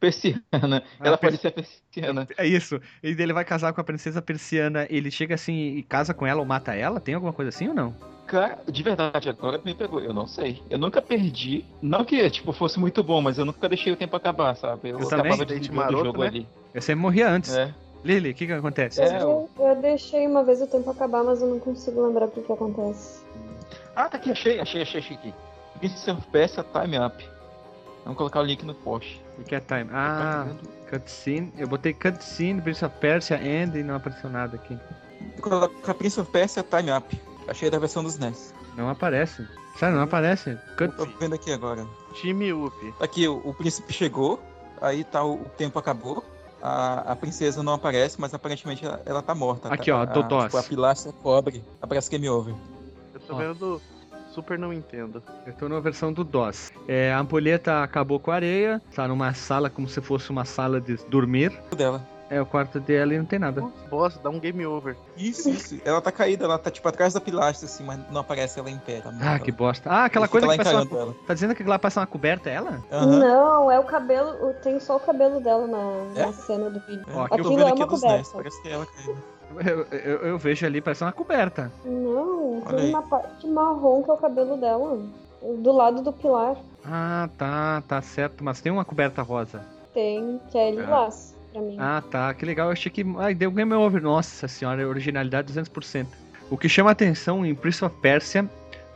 Speaker 2: Persiana.
Speaker 1: Ah,
Speaker 2: Ela
Speaker 1: per-
Speaker 2: pode ser persiana.
Speaker 1: É isso. E ele vai casar com a princesa persiana. Ele chega assim e casa com ela ou mata ela? Tem alguma coisa assim ou não?
Speaker 2: Cara, de verdade, agora me pegou. Eu não sei. Eu nunca perdi. Não que, tipo, fosse muito bom, mas eu nunca deixei o tempo acabar, sabe? Eu,
Speaker 1: Eu
Speaker 2: acabava desligando
Speaker 5: maroto,
Speaker 2: o jogo
Speaker 5: né?
Speaker 2: ali.
Speaker 1: Eu sempre morria antes.
Speaker 2: É.
Speaker 1: Lily, o que que acontece?
Speaker 2: É,
Speaker 4: Eu, eu deixei uma vez o tempo acabar, mas eu não consigo lembrar o que, que acontece.
Speaker 2: Ah, tá aqui, achei, achei, achei, achei aqui. Prince of Persia Time Up. Vamos colocar o link no post.
Speaker 1: O que é time? Ah, cutscene. Eu botei cutscene, Prince of Persia, End e não apareceu nada aqui.
Speaker 7: Coloca Prince of Persia Time Up. Achei da versão dos NES.
Speaker 1: Não aparece. Sério, não aparece.
Speaker 7: Eu tô vendo aqui agora.
Speaker 5: Time Up.
Speaker 7: Aqui, o, o príncipe chegou, aí tá o, o tempo acabou. A, a princesa não aparece, mas aparentemente ela, ela tá morta.
Speaker 1: Aqui,
Speaker 7: tá?
Speaker 1: ó,
Speaker 7: a,
Speaker 1: Dodós.
Speaker 7: Tipo, a pilastra cobre. Aparece Game Over.
Speaker 5: Eu tô
Speaker 1: Ó.
Speaker 5: vendo do Super não entendo.
Speaker 1: Eu tô na versão do DOS. É, a ampulheta acabou com a areia, tá numa sala como se fosse uma sala de dormir.
Speaker 7: O dela.
Speaker 1: É o quarto dela e não tem nada.
Speaker 5: Boss, dá um game over.
Speaker 7: Isso, isso. ela tá caída, ela tá tipo atrás da pilastra, assim, mas não aparece ela em pé. Tá
Speaker 1: Ah, que bosta. Ah, aquela coisa que passa uma...
Speaker 7: ela.
Speaker 1: Tá dizendo que lá passa uma coberta, é ela?
Speaker 7: Aham.
Speaker 4: Não, é o cabelo. Tem só o cabelo dela na,
Speaker 7: É?
Speaker 4: na cena do vídeo.
Speaker 7: É,
Speaker 1: Ó,
Speaker 7: eu
Speaker 1: aqui
Speaker 4: Aquilo é uma
Speaker 7: dos
Speaker 4: coberta.
Speaker 7: Parece que é ela caída.
Speaker 1: Eu, eu- eu vejo ali, parece uma coberta.
Speaker 4: Não,
Speaker 7: Olha
Speaker 4: tem
Speaker 7: aí.
Speaker 4: uma parte marrom que é o cabelo dela. Do lado do pilar.
Speaker 1: Ah, tá, tá certo. Mas tem uma coberta rosa.
Speaker 4: Tem, que é lilás pra mim.
Speaker 1: Ah, tá. Que legal. Eu achei que. Ai, deu game over. Nossa senhora, originalidade 200%. O que chama atenção em Prince of Persia.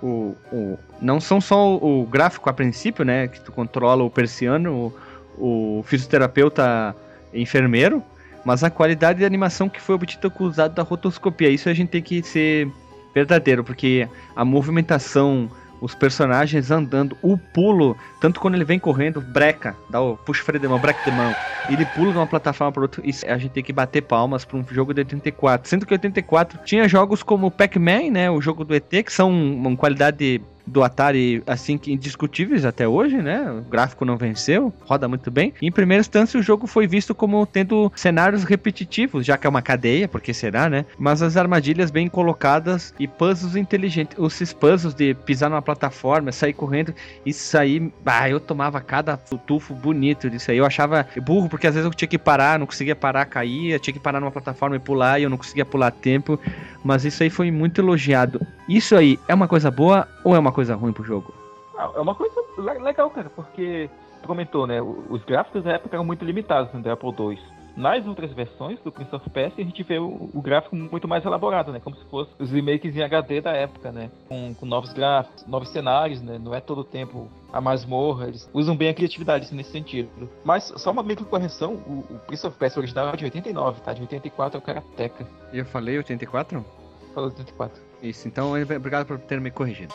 Speaker 1: O, o, não são só o, o gráfico a princípio, né? Que tu controla o persiano, o, o fisioterapeuta enfermeiro, mas a qualidade de animação que foi obtida com o usado da rotoscopia. Isso a gente tem que ser verdadeiro, porque a movimentação, os personagens andando, o pulo, tanto quando ele vem correndo, breca, dá o puxa freio de mão, breca de mão, e ele pula de uma plataforma para outra, isso a gente tem que bater palmas para um jogo de 84. Sendo que 84 tinha jogos como Pac-Man, né, o jogo do ET, que são uma qualidade do Atari, assim, que indiscutíveis até hoje, né? O gráfico não venceu, roda muito bem. Em primeira instância, o jogo foi visto como tendo cenários repetitivos, já que é uma cadeia, porque será, né? Mas as armadilhas bem colocadas e puzzles inteligentes. Esses puzzles de pisar numa plataforma, sair correndo, isso aí, ah, eu tomava cada tufo bonito disso aí. Eu achava burro, porque às vezes eu tinha que parar, não conseguia parar, caía, tinha que parar numa plataforma e pular, e eu não conseguia pular tempo. Mas isso aí foi muito elogiado. Isso aí é uma coisa boa ou é uma coisa ruim pro jogo?
Speaker 2: Ah, É uma coisa le- legal, cara, porque tu comentou, né? Os gráficos da época eram muito limitados no Apple II. Nas outras versões do Prince of Persia, a gente vê o, o gráfico muito mais elaborado, né? Como se fosse os remakes em HD da época, né? Com, com novos gráficos, novos cenários, né? Não é todo o tempo a masmorra. Eles usam bem a criatividade nesse sentido. Mas só uma micro correção: o, o Prince of Persia original é de 89, tá? De 84 é o Karateka.
Speaker 1: E eu falei 84?
Speaker 2: Falou 84.
Speaker 1: Isso, então obrigado por ter me corrigido.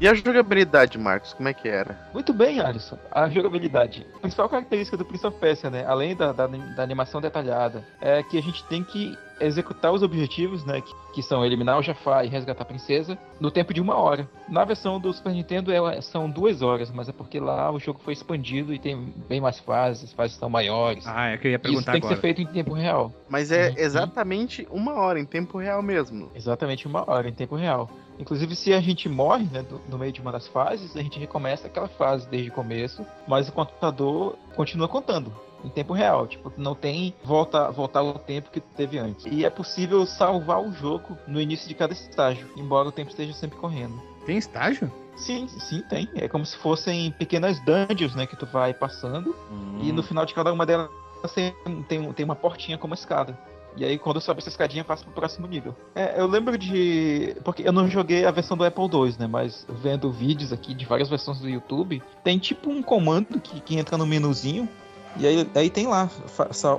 Speaker 5: E a jogabilidade, Marcos, como é que era?
Speaker 2: Muito bem, Alisson. A jogabilidade. A principal característica do Prince of Persia, né? Além da, da, da animação detalhada, é que a gente tem que executar os objetivos, né? Que, que são eliminar o Jafar e resgatar a princesa no tempo de uma hora. Na versão do Super Nintendo é- são duas horas, mas é porque lá o jogo foi expandido e tem bem mais fases, as fases são maiores.
Speaker 1: Ah, é que eu ia
Speaker 2: Isso
Speaker 1: perguntar
Speaker 2: tem que
Speaker 1: agora.
Speaker 2: ser feito em tempo real.
Speaker 5: Mas é
Speaker 2: Uhum.
Speaker 5: exatamente uma hora, em tempo real mesmo.
Speaker 2: Exatamente uma hora em tempo real. Inclusive, se a gente morre né, do- no meio de uma das fases, a gente recomeça aquela fase desde o começo, mas o computador continua contando em tempo real. Tipo, não tem volta, voltar ao tempo que teve antes. E é possível salvar o jogo no início de cada estágio, embora o tempo esteja sempre correndo.
Speaker 1: Tem estágio?
Speaker 2: Sim, sim, tem. É como se fossem pequenas dungeons, né, que tu vai passando, e no final de cada uma delas tem, tem, tem uma portinha como escada. E aí, quando sobe essa escadinha, passa pro próximo nível. É, eu lembro de. Porque eu não joguei a versão do Apple II, né? Mas vendo vídeos aqui de várias versões do YouTube, tem tipo um comando que, que entra no menuzinho.
Speaker 7: E aí, aí tem lá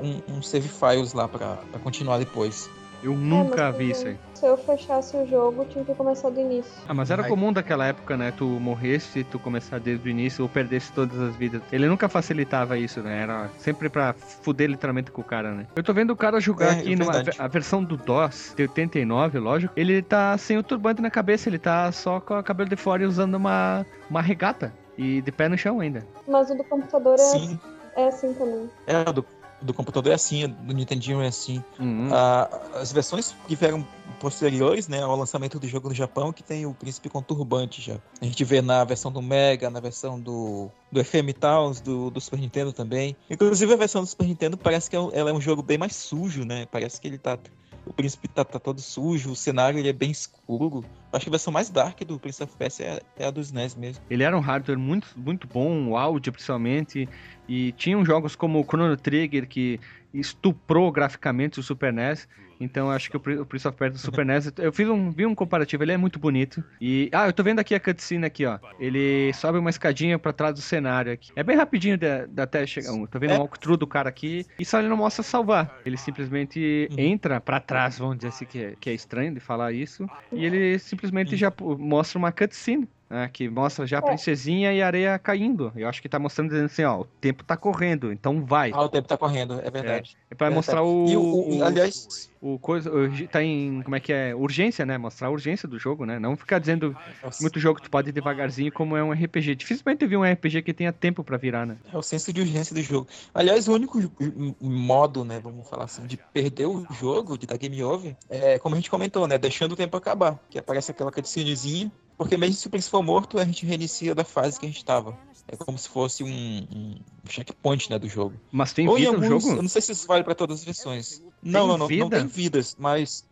Speaker 7: um, um save files lá pra continuar depois.
Speaker 1: Eu
Speaker 4: É,
Speaker 1: nunca
Speaker 4: mas
Speaker 1: vi
Speaker 4: se-
Speaker 1: isso aí.
Speaker 4: Se eu fechasse o jogo, tinha que começar do início.
Speaker 1: Ah, mas era
Speaker 5: Ai.
Speaker 1: comum daquela época, né? Tu morresse, tu começar desde o início ou perdesse todas as vidas. Ele nunca facilitava isso, né? Era sempre pra fuder literalmente com o cara, né? Eu tô vendo o cara jogar
Speaker 7: É,
Speaker 1: aqui
Speaker 7: é
Speaker 1: numa, a versão do DOS, de 89, lógico. Ele tá sem o turbante na cabeça, ele tá só com o cabelo de fora e usando uma, uma regata. E de pé no chão ainda.
Speaker 4: Mas o do computador é,
Speaker 7: Sim,
Speaker 4: é assim também.
Speaker 7: é, o do
Speaker 2: do computador é assim, do Nintendinho é assim.
Speaker 1: Uhum.
Speaker 2: Ah, as versões que vieram posteriores, né, ao lançamento do jogo no Japão, que tem o Príncipe Conturbante já. A gente vê na versão do Mega, na versão do, do FM Towns, do, do Super Nintendo também. Inclusive a versão do Super Nintendo parece que é ela é um jogo bem mais sujo, né? Parece que ele tá. O príncipe tá, tá todo sujo, o cenário ele é bem escuro. Acho que a versão mais dark do Prince of Persia é, é a do SNES mesmo.
Speaker 1: Ele era um hardware muito, muito bom, o áudio principalmente, e tinham jogos como o Chrono Trigger que estuprou graficamente o Super NES. Então acho que o Pri- o Prince of Persia do Super NES, eu fiz um, vi um comparativo, ele é muito bonito. E ah, eu tô vendo aqui a cutscene aqui, ó. Ele sobe uma escadinha pra trás do cenário aqui. É bem rapidinho da, da até chegar. um, Tô vendo
Speaker 2: É.
Speaker 1: um walkthrough do cara aqui e só ele não mostra salvar. Ele simplesmente
Speaker 2: Uhum.
Speaker 1: entra pra trás, vamos dizer assim, que é, que é estranho de falar isso. E ele simplesmente já pô, mostra uma cutscene. Né, que mostra já a
Speaker 4: É.
Speaker 1: princesinha e a areia caindo. Eu acho que tá mostrando dizendo assim, ó, o tempo tá correndo, então vai.
Speaker 2: Ah, o tempo tá correndo, é verdade.
Speaker 1: É pra
Speaker 2: É
Speaker 1: mostrar o,
Speaker 2: E o, o-
Speaker 1: o-
Speaker 2: aliás,
Speaker 1: o coisa, o- tá em, como é que é, urgência, né? Mostrar a urgência do jogo, né? Não ficar dizendo muito jogo que tu pode ir devagarzinho como é um RPG. Dificilmente eu vi um RPG que tenha tempo pra virar, né?
Speaker 2: É o senso de urgência do jogo. Aliás, o único modo, né, vamos falar assim, de perder o jogo, de dar game over, é como a gente comentou, né, deixando o tempo acabar. Que aparece aquela cutscenezinha, porque mesmo se o príncipe for morto, a gente reinicia da fase que a gente tava. É como se fosse um, um checkpoint, né, do jogo.
Speaker 1: Mas tem
Speaker 2: Ou
Speaker 1: vida no
Speaker 2: alguns,
Speaker 1: jogo?
Speaker 2: eu não sei se isso vale pra todas as versões. Não, não, não, não
Speaker 1: vida?
Speaker 2: tem vidas, mas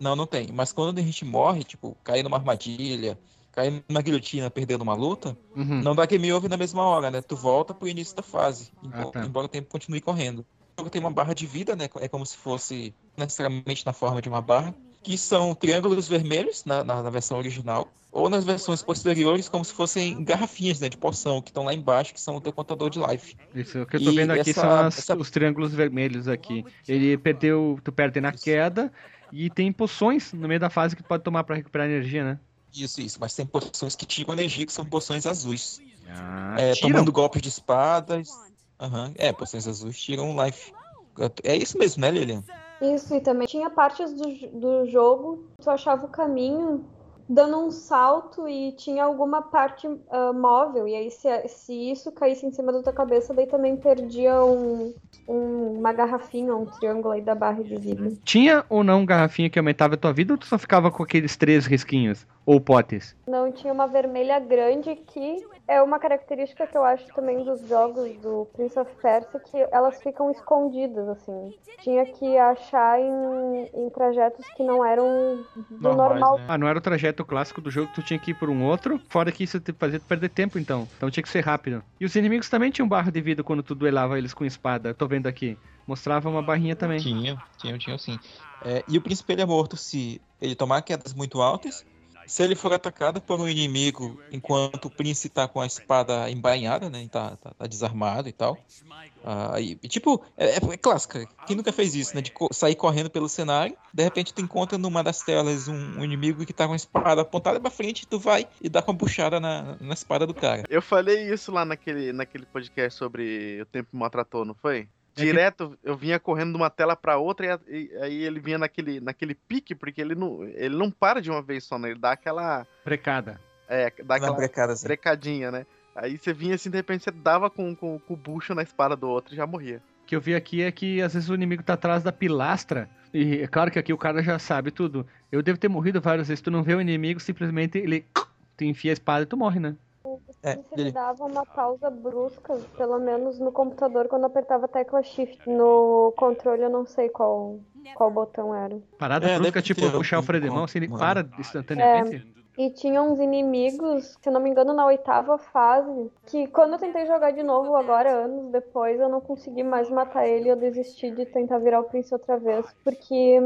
Speaker 2: não, não tem. Mas quando a gente morre, tipo, cair numa armadilha, cair numa guilhotina, perdendo uma luta,
Speaker 1: Uhum.
Speaker 2: não dá game over na mesma hora, né? Tu volta pro início da fase, embora,
Speaker 1: Ah, tá.
Speaker 2: embora o tempo continue correndo. O jogo tem uma barra de vida, né? É como se fosse necessariamente na forma de uma barra, que são triângulos vermelhos na, na, na versão original, ou nas versões posteriores, como se fossem garrafinhas, né? De poção, que estão lá embaixo, que são o teu contador de life.
Speaker 1: Isso, o que eu tô
Speaker 2: E
Speaker 1: vendo aqui
Speaker 2: essa-
Speaker 1: são as-
Speaker 2: essa-
Speaker 1: os triângulos vermelhos aqui. Ele perdeu, tu perde na queda e tem poções no meio da fase que tu pode tomar pra recuperar energia, né?
Speaker 2: Isso, isso. Mas tem poções que tiram energia, que são poções azuis.
Speaker 1: Ah,
Speaker 2: É, tomando golpes de espadas. Aham. É, poções azuis tiram life. É isso mesmo, né, Lilian?
Speaker 4: Isso, e também tinha partes do, do jogo, tu achava o caminho dando um salto e tinha alguma parte ah, móvel, e aí se, se isso caísse em cima da tua cabeça, daí também perdia um, um- uma garrafinha, um triângulo aí da barra de vida.
Speaker 1: Tinha ou não garrafinha que aumentava a tua vida ou tu só ficava com aqueles três risquinhos? Ou potes?
Speaker 4: Não tinha uma vermelha grande que é uma característica que eu acho também dos jogos do Prince of Persia que elas ficam escondidas assim. Tinha que achar em, em trajetos que não eram do
Speaker 8: Normais,
Speaker 4: normal.
Speaker 8: né?
Speaker 1: Ah, não era o trajeto clássico do jogo, tu tinha que ir por um outro. Fora que isso te fazia perder tempo, então. Então tinha que ser rápido. E os inimigos também tinham barra de vida quando tu duelava eles com espada. Eu tô vendo aqui. Mostrava uma barrinha também.
Speaker 2: Tinha, tinha, tinha sim. É, e o príncipe ele é morto se ele tomar quedas muito altas, se ele for atacado por um inimigo enquanto o príncipe tá com a espada embainhada, né? Tá, tá, tá desarmado e tal. Ah, e, tipo, é, é clássica. Quem nunca fez isso, né? De co- sair correndo pelo cenário, de repente tu encontra numa das telas um, um inimigo que tá com a espada apontada pra frente, tu vai e dá com a buchada na, na espada do cara.
Speaker 5: Eu falei isso lá naquele, naquele podcast sobre o tempo maltratou, não foi?
Speaker 1: Que-
Speaker 5: Direto, eu vinha correndo de uma tela pra outra e, aí ele vinha naquele, naquele pique, porque ele não, ele não para de uma vez só, né? Ele dá aquela.
Speaker 1: Brecada.
Speaker 5: É, dá aquela
Speaker 2: brecada, assim.
Speaker 5: brecadinha, né? Aí você vinha assim, de repente você dava com, com, com o bucho na espada do outro e já morria.
Speaker 1: O que eu vi aqui é que às vezes o inimigo tá atrás da pilastra. E é claro que aqui o cara já sabe tudo. Eu devo ter morrido várias vezes. Tu não vê o inimigo, simplesmente ele. Tu enfia a espada e tu morre, né?
Speaker 2: É, ele-
Speaker 4: ele dava uma pausa brusca, pelo menos no computador, quando eu apertava a tecla Shift. No controle eu não sei qual, qual botão era.
Speaker 1: Parada
Speaker 2: É,
Speaker 1: brusca, tipo, puxar o freio de mão, assim, ele para instantaneamente.
Speaker 4: E tinha uns inimigos, se eu não me engano, na oitava fase, que quando eu tentei jogar de novo agora, anos depois, eu não consegui mais matar ele, eu desisti de tentar virar o Prince outra vez, porque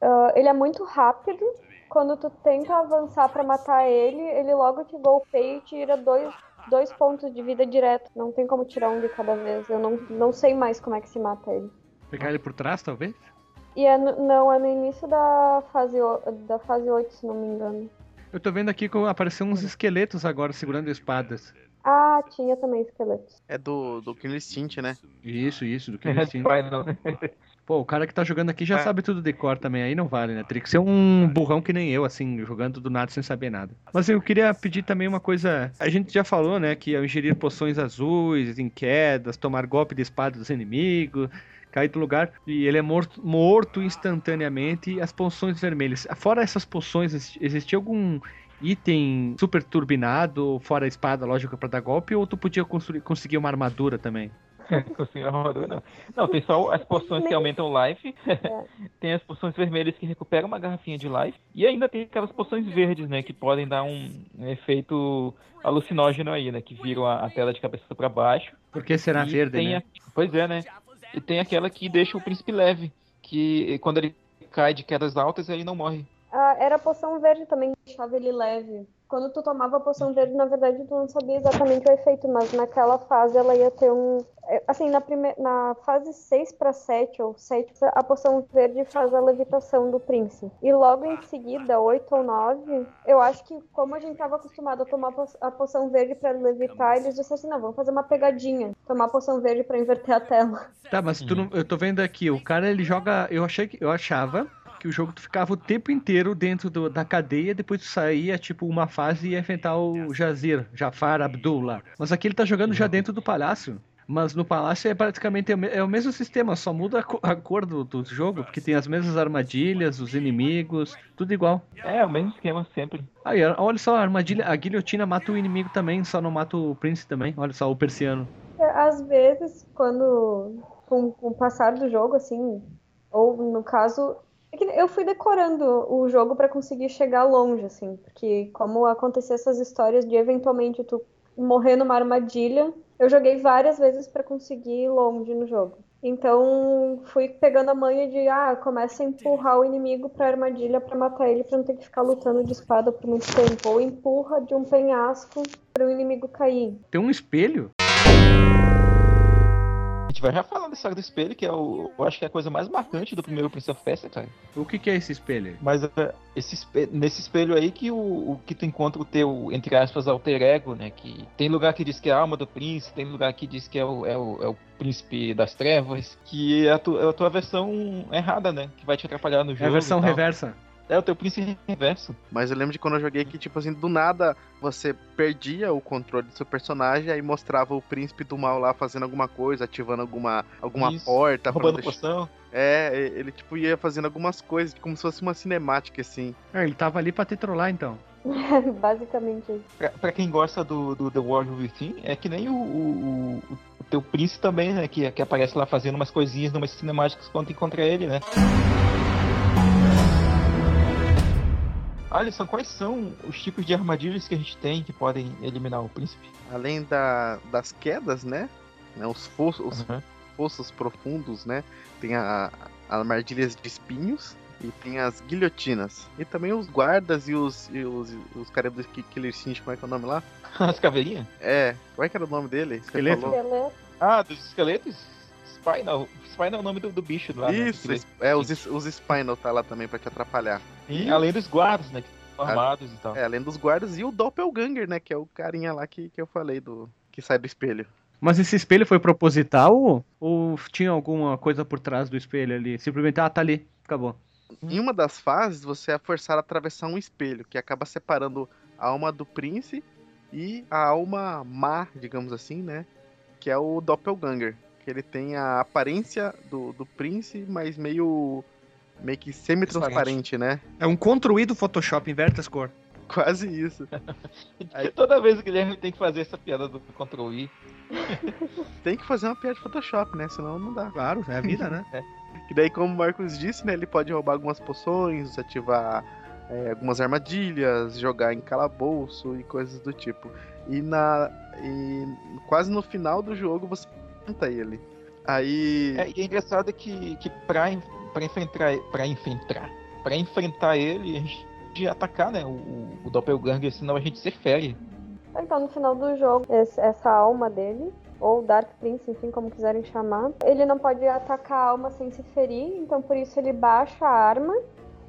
Speaker 4: ah, ele é muito rápido. Quando tu tenta avançar pra matar ele, ele logo te golpeia e tira dois, dois pontos de vida direto. Não tem como tirar um de cada vez. Eu não, não sei mais como é que se mata ele.
Speaker 1: Pegar ele por trás, talvez?
Speaker 4: E é no, não, é no início da fase, o- da fase 8, se não me engano.
Speaker 1: Eu tô vendo aqui que apareceu uns esqueletos agora segurando espadas.
Speaker 4: Ah, tinha também esqueletos.
Speaker 5: É do, do Killer Instinct, né?
Speaker 1: Isso, isso, do assim.
Speaker 8: Final.
Speaker 1: Pô, o cara que tá jogando aqui já
Speaker 5: É.
Speaker 1: sabe tudo de cor também, aí não vale, né? Teria que ser um burrão que nem eu, assim, jogando do nada sem saber nada. Mas eu queria pedir também uma coisa. A gente já falou, né, que ao ingerir poções azuis, em quedas, tomar golpe de espada dos inimigos, cair do lugar e ele é morto, morto instantaneamente. E as poções vermelhas. Fora essas poções, exi- existia algum item super turbinado, fora a espada, lógico, pra dar golpe, ou tu podia construir, conseguir uma armadura também?
Speaker 2: Armadura, não. Não, tem só as poções que aumentam o life. tem as poções vermelhas que recuperam uma garrafinha de life. E ainda tem aquelas poções verdes, né? Que podem dar um, efeito alucinógeno aí, né? Que viram a, a tela de cabeça pra baixo.
Speaker 1: Por que será
Speaker 2: E
Speaker 1: verde,
Speaker 2: tem
Speaker 1: né?
Speaker 2: a- Pois é, né? E tem aquela que deixa o príncipe leve. Que quando ele cai de quedas altas, ele não morre.
Speaker 4: Ah, era a poção verde também que deixava ele leve. Quando tu tomava a poção verde, na verdade, tu não sabia exatamente o efeito, mas naquela fase ela ia ter um. é, Assim, na, prime... na fase 6 para 7 ou 7, a poção verde faz a levitação do príncipe. E logo em seguida, 8 ou 9, eu acho que, como a gente tava acostumado a tomar a poção verde para levitar, eles disseram assim: não, vamos fazer uma pegadinha. Tomar a poção verde para inverter a tela.
Speaker 1: Tá, mas tu não, eu tô vendo aqui, o cara ele joga. Eu achei que. Eu achava que o jogo tu ficava o tempo inteiro dentro do- da cadeia, depois tu saía, tipo, uma fase e ia enfrentar o Jazir, Jafar Abdullah. Mas aqui ele tá jogando já dentro do palácio. Mas no palácio é praticamente é o mesmo sistema, só muda a co- a cor do, do jogo, porque tem as mesmas armadilhas, os inimigos, tudo igual.
Speaker 2: É, o mesmo esquema sempre.
Speaker 1: Aí, olha só, a armadilha, a guilhotina mata o inimigo também, só não mata o príncipe também. Olha só, o persiano.
Speaker 4: Às vezes, quando. Com, com o passar do jogo, assim. Ou no caso. É eu fui decorando o jogo pra conseguir chegar longe, assim. Porque, como acontecia essas histórias de eventualmente tu morrer numa armadilha, eu joguei várias vezes pra conseguir ir longe no jogo. Então, fui pegando a manha de, ah, começa a empurrar o inimigo pra armadilha pra matar ele, pra não ter que ficar lutando de espada por muito tempo. Ou empurra de um penhasco para o inimigo cair.
Speaker 1: Tem um espelho?
Speaker 2: A gente vai já falando da história do espelho, que é o. Eu acho que é a coisa mais marcante do primeiro Prince of Persia, cara.
Speaker 1: O que, que é esse espelho?
Speaker 2: Mas é, esse espelho- nesse espelho aí que o, o que tu encontra o teu, entre aspas, alter ego, né? Que tem lugar que diz que é a alma do príncipe, tem lugar que diz que é o, é o, é o príncipe das trevas, que é a, tu- é a tua versão errada, né? Que vai te atrapalhar no jogo.
Speaker 1: É a versão reversa.
Speaker 2: É o teu príncipe reverso.
Speaker 5: Mas eu lembro de quando eu joguei que, tipo assim, do nada você perdia o controle do seu personagem, aí mostrava o príncipe do mal lá fazendo alguma coisa, ativando alguma, alguma
Speaker 2: Isso,
Speaker 5: porta.
Speaker 2: roubando
Speaker 5: deixar-
Speaker 2: poção.
Speaker 5: É, ele tipo ia fazendo algumas coisas, como se fosse uma cinemática, assim.
Speaker 1: Ah, ele tava ali pra te trollar então.
Speaker 4: Basicamente isso.
Speaker 2: Pra, pra quem gosta do, do The World Within, é que nem o, o, o- o teu príncipe também, né? Que, que aparece lá fazendo umas coisinhas, umas cinemáticas quando encontra ele, né? Alisson, quais são os tipos de armadilhas que a gente tem que podem eliminar o príncipe?
Speaker 5: Além da, das quedas, né? né, Os, fossos, os
Speaker 2: Uhum.
Speaker 5: fossos profundos, né? Tem a, a armadilhas de espinhos e tem as guilhotinas. E também os guardas e os, e os, os caras do Ki- Killer Instinct, como é que é o nome lá?
Speaker 2: As caveirinhas?
Speaker 5: É, qual é que era o nome dele?
Speaker 1: Esqueleto.
Speaker 2: Ah, dos esqueletos? Spinal. Spinal é o nome do, do bicho lá. né?
Speaker 5: Isso, es- é, os, os Spinal tá lá também pra te atrapalhar.
Speaker 2: E além dos guardas, né? Que estão armados e tal.
Speaker 5: É, além dos guardas e o Doppelganger, né? Que é o carinha lá que, que eu falei do. que sai do espelho.
Speaker 1: Mas esse espelho foi proposital ou tinha alguma coisa por trás do espelho ali? Simplesmente, ah, tá ali, acabou.
Speaker 5: Em uma das fases, você é forçado a atravessar um espelho, que acaba separando a alma do príncipe e a alma má, digamos assim, né? Que é o Doppelganger. Que ele tem a aparência do, do príncipe, mas meio. meio que semi-transparente, né?
Speaker 1: É um construído Photoshop, inverte as cores.
Speaker 5: Quase isso. Aí-
Speaker 2: Toda vez o Guilherme tem que fazer essa piada do Ctrl I.
Speaker 5: Tem que fazer uma piada de Photoshop, né? Senão não dá.
Speaker 1: Claro, é a vida, né?
Speaker 5: E daí, como o Marcos disse, né? Ele pode roubar algumas poções, ativar é, algumas armadilhas, jogar em calabouço e coisas do tipo. E na. E quase no final do jogo você enfrenta ele. Aí.
Speaker 2: É, e é engraçado que, que pra, pra enfrentar pra enfrentar, pra enfrentar ele, a gente de atacar, né, o, o, o Doppelganger, senão a gente se fere.
Speaker 4: Então, no final do jogo, esse- essa alma dele, ou Dark Prince, enfim, como quiserem chamar, ele não pode atacar a alma sem se ferir, então por isso ele baixa a arma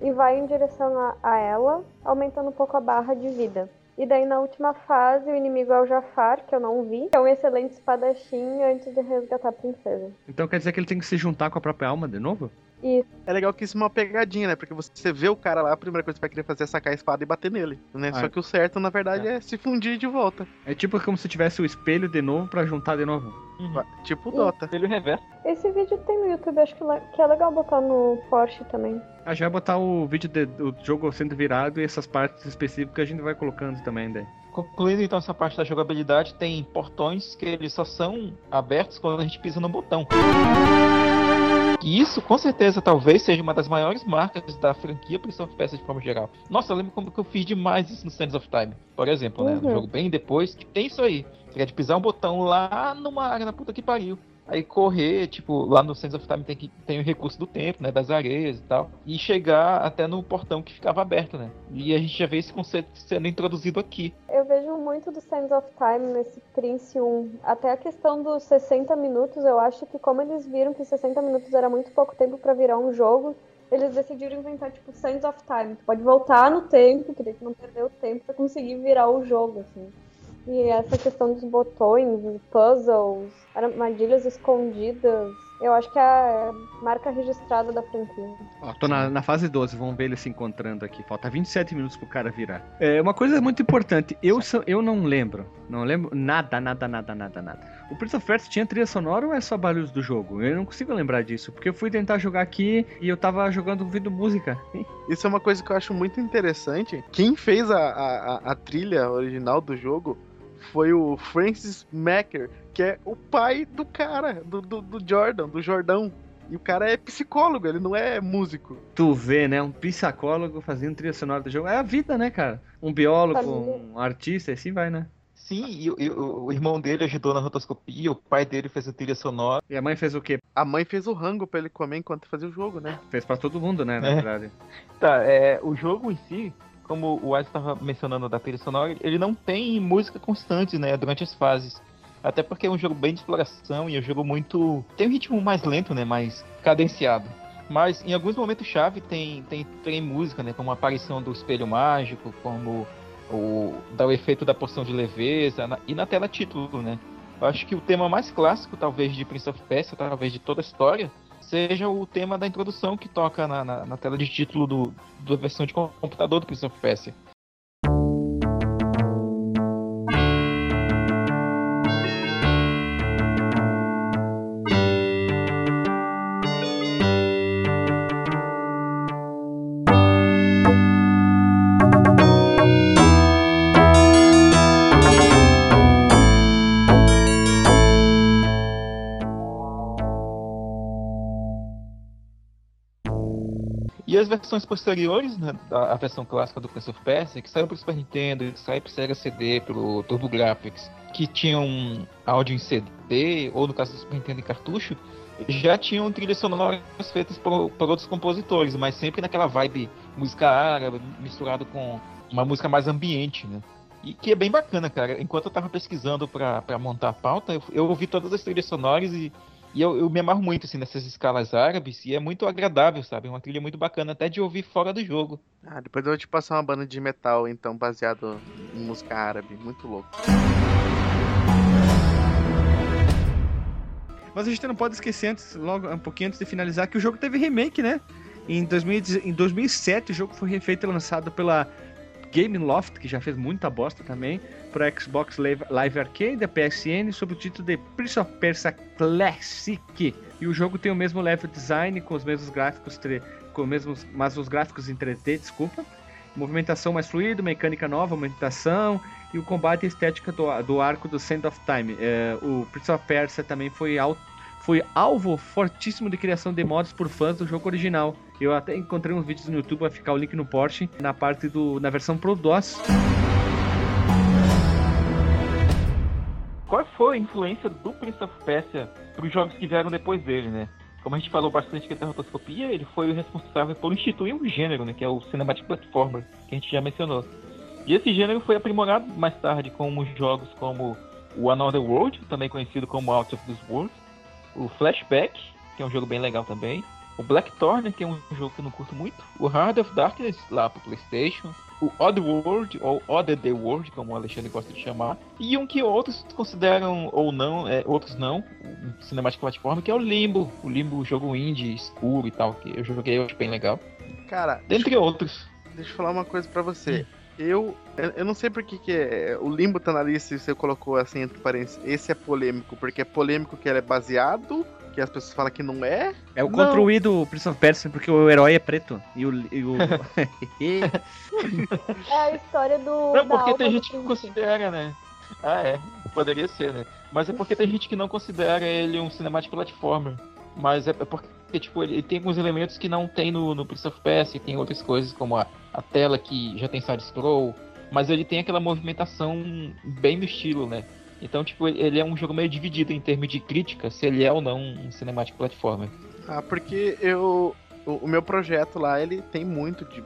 Speaker 4: e vai em direção a, a ela, aumentando um pouco a barra de vida. E daí na última fase, o inimigo é o Jafar, que eu não vi, que é um excelente espadachim antes de resgatar a princesa.
Speaker 1: Então quer dizer que ele tem que se juntar com a própria alma de novo?
Speaker 4: Isso.
Speaker 5: É legal que isso é uma pegadinha, né? Porque você vê o cara lá, a primeira coisa que você vai querer fazer é sacar a espada e bater nele, né?
Speaker 1: Ah,
Speaker 5: Só
Speaker 1: é.
Speaker 5: que o certo, na verdade, é. se fundir de volta.
Speaker 1: É tipo como se tivesse o espelho de novo pra juntar de novo.
Speaker 2: Uhum.
Speaker 5: Tipo o Dota.
Speaker 2: Espelho reverso.
Speaker 4: Esse vídeo tem no YouTube, acho que, que é legal botar no Porsche também.
Speaker 1: Ah, já vai botar o vídeo de- do jogo sendo virado e essas partes específicas a gente vai colocando também, daí.
Speaker 2: Concluindo então essa parte da jogabilidade, tem portões que eles só são abertos quando a gente pisa no botão. E isso, com certeza, talvez seja uma das maiores marcas da franquia Prince of Persia de forma geral. Nossa, eu lembro como que eu fiz demais isso no Sands of Time, por exemplo, né? No
Speaker 4: Uhum.
Speaker 2: jogo bem depois, que tem isso aí. Você quer de pisar um botão lá numa área na puta que pariu. Aí correr, tipo, lá no Sands of Time tem, que, tem o recurso do tempo, né? Das areias e tal. E chegar até no portão que ficava aberto, né? E a gente já vê esse conceito sendo introduzido aqui.
Speaker 4: Eu vejo muito do Sands of Time nesse Prince 1. Até a questão dos 60 minutos, eu acho que como eles viram que 60 minutos era muito pouco tempo pra virar um jogo, eles decidiram inventar, tipo, Sands of Time. Tu pode voltar no tempo, que não perdeu o tempo pra conseguir virar o jogo, assim. E essa questão dos botões, dos puzzles, armadilhas escondidas, eu acho que é a marca registrada da franquia.
Speaker 1: Ó, tô na, na fase 12, vamos ver ele se encontrando aqui. Falta 27 minutos pro cara virar. É, uma coisa muito importante, eu, sou- eu não lembro. Não lembro nada, nada, nada, nada, nada. O Prince of Persia tinha trilha sonora ou é só barulhos do jogo? Eu não consigo lembrar disso, porque eu fui tentar jogar aqui e eu tava jogando ouvindo música.
Speaker 5: Isso é uma coisa que eu acho muito interessante. Quem fez a, a- a trilha original do jogo foi o Francis Macker, que é o pai do cara, do, do, do Jordan, do Jordão. E o cara é psicólogo, ele não é músico.
Speaker 1: Tu vê, né? Um psicólogo fazendo trilha sonora do jogo. É a vida, né, cara? Um biólogo,
Speaker 4: Família.
Speaker 1: um artista, e assim vai, né?
Speaker 2: Sim, e, o- e o o irmão dele ajudou na rotoscopia, o pai dele fez a trilha sonora.
Speaker 1: E a mãe fez o quê?
Speaker 5: A mãe fez o rango pra ele comer enquanto fazia o jogo, né?
Speaker 1: Fez pra todo mundo, né, na
Speaker 2: É.
Speaker 1: verdade.
Speaker 2: Tá, é, o jogo em si, como o Wes estava mencionando da trilha sonora, ele não tem música constante, né, durante as fases. Até porque é um jogo bem de exploração e é um jogo muito. tem um ritmo mais lento, né, mais cadenciado. Mas em alguns momentos chave tem, tem, tem música, né, como a aparição do espelho mágico, como o, dá o efeito da porção de leveza, na- e na tela título, né. Eu acho que o tema mais clássico, talvez, de Prince of Persia, talvez de toda a história, seja o tema da introdução que toca na, na, na tela de título do, da versão de computador do Prince of Persia. Versões posteriores, né, da a versão clássica do Prince of Persia, que saiu pro Super Nintendo, que saiu pro Sega CD, pelo TurboGrafx, que tinham áudio em CD, ou no caso do Super Nintendo em cartucho, já tinham trilhas sonoras feitas por, por outros compositores, mas sempre naquela vibe música árabe, misturado com uma música mais ambiente, né? E que é bem bacana, cara. Enquanto eu tava pesquisando pra montar a pauta, eu, eu ouvi todas as trilhas sonoras e, e eu, eu me amarro muito assim, nessas escalas árabes e é muito agradável, sabe? É uma trilha muito bacana, até de ouvir fora do jogo.
Speaker 5: Ah, depois eu vou te passar uma banda de metal, então, baseado em música árabe. Muito louco.
Speaker 1: Mas a gente não pode esquecer antes, logo um pouquinho antes de finalizar, que o jogo teve remake, né? Em, 2010 em 2007 o jogo foi refeito e lançado pela Game Loft, que já fez muita bosta também, para Xbox Live, Arcade, PSN, sob o título de Prince of Persia Classic. E o jogo tem o mesmo level design, com os mesmos gráficos, com os mesmos, mas os gráficos em 3D, desculpa. Movimentação mais fluida, mecânica nova, movimentação e o combate e estética do, do arco do Sand of Time. É, o Prince of Persia também foi, al, foi alvo fortíssimo de criação de mods por fãs do jogo original. Eu até encontrei uns vídeos no YouTube, vai ficar o link no Porsche, na parte do na versão Pro DOS.
Speaker 2: Qual foi a influência do Prince of Persia para os jogos que vieram depois dele, né? Como a gente falou bastante que da rotoscopia, ele foi o responsável por instituir um gênero, né? Que é o Cinematic Platformer, que a gente já mencionou. E esse gênero foi aprimorado mais tarde com os jogos como o Another World, também conhecido como Out of This World, o Flashback, que é um jogo bem legal também, o Blackthorn, que é um jogo que eu não curto muito, o Heart of Darkness, lá pro Playstation, o Odd World, ou Odd The World, como o Alexandre gosta de chamar, e um que outros consideram, ou não, é, outros não, um cinemático plataforma, que é o Limbo, o Limbo, jogo indie, escuro e tal, que eu joguei, eu acho bem legal.
Speaker 5: Cara,
Speaker 2: Dentre outros.
Speaker 5: deixa eu falar uma coisa pra você. Eu, eu eu não sei por que, que é, o Limbo tá na lista e você colocou assim entre parênteses. Esse é polêmico, porque é polêmico que ele é baseado, que as pessoas falam que não é.
Speaker 1: É o
Speaker 5: Não.
Speaker 1: contra o I do Prince of Persia, porque o herói é preto. E o. E o...
Speaker 4: É a história do.
Speaker 2: Não, porque tem gente que
Speaker 4: príncipe.
Speaker 2: considera, né? Ah, é. Poderia ser, né? Mas é porque tem gente que não considera ele um cinemático platformer. Mas é é porque, tipo, ele tem alguns elementos que não tem no, no Prince of Persia, tem outras coisas, como a, a tela que já tem side-scroll, mas ele tem aquela movimentação bem no estilo, né? Então, tipo, ele- é um jogo meio dividido em termos de crítica, se ele é ou não um cinemático platformer.
Speaker 5: Ah, porque eu. O, meu projeto lá, ele tem muito de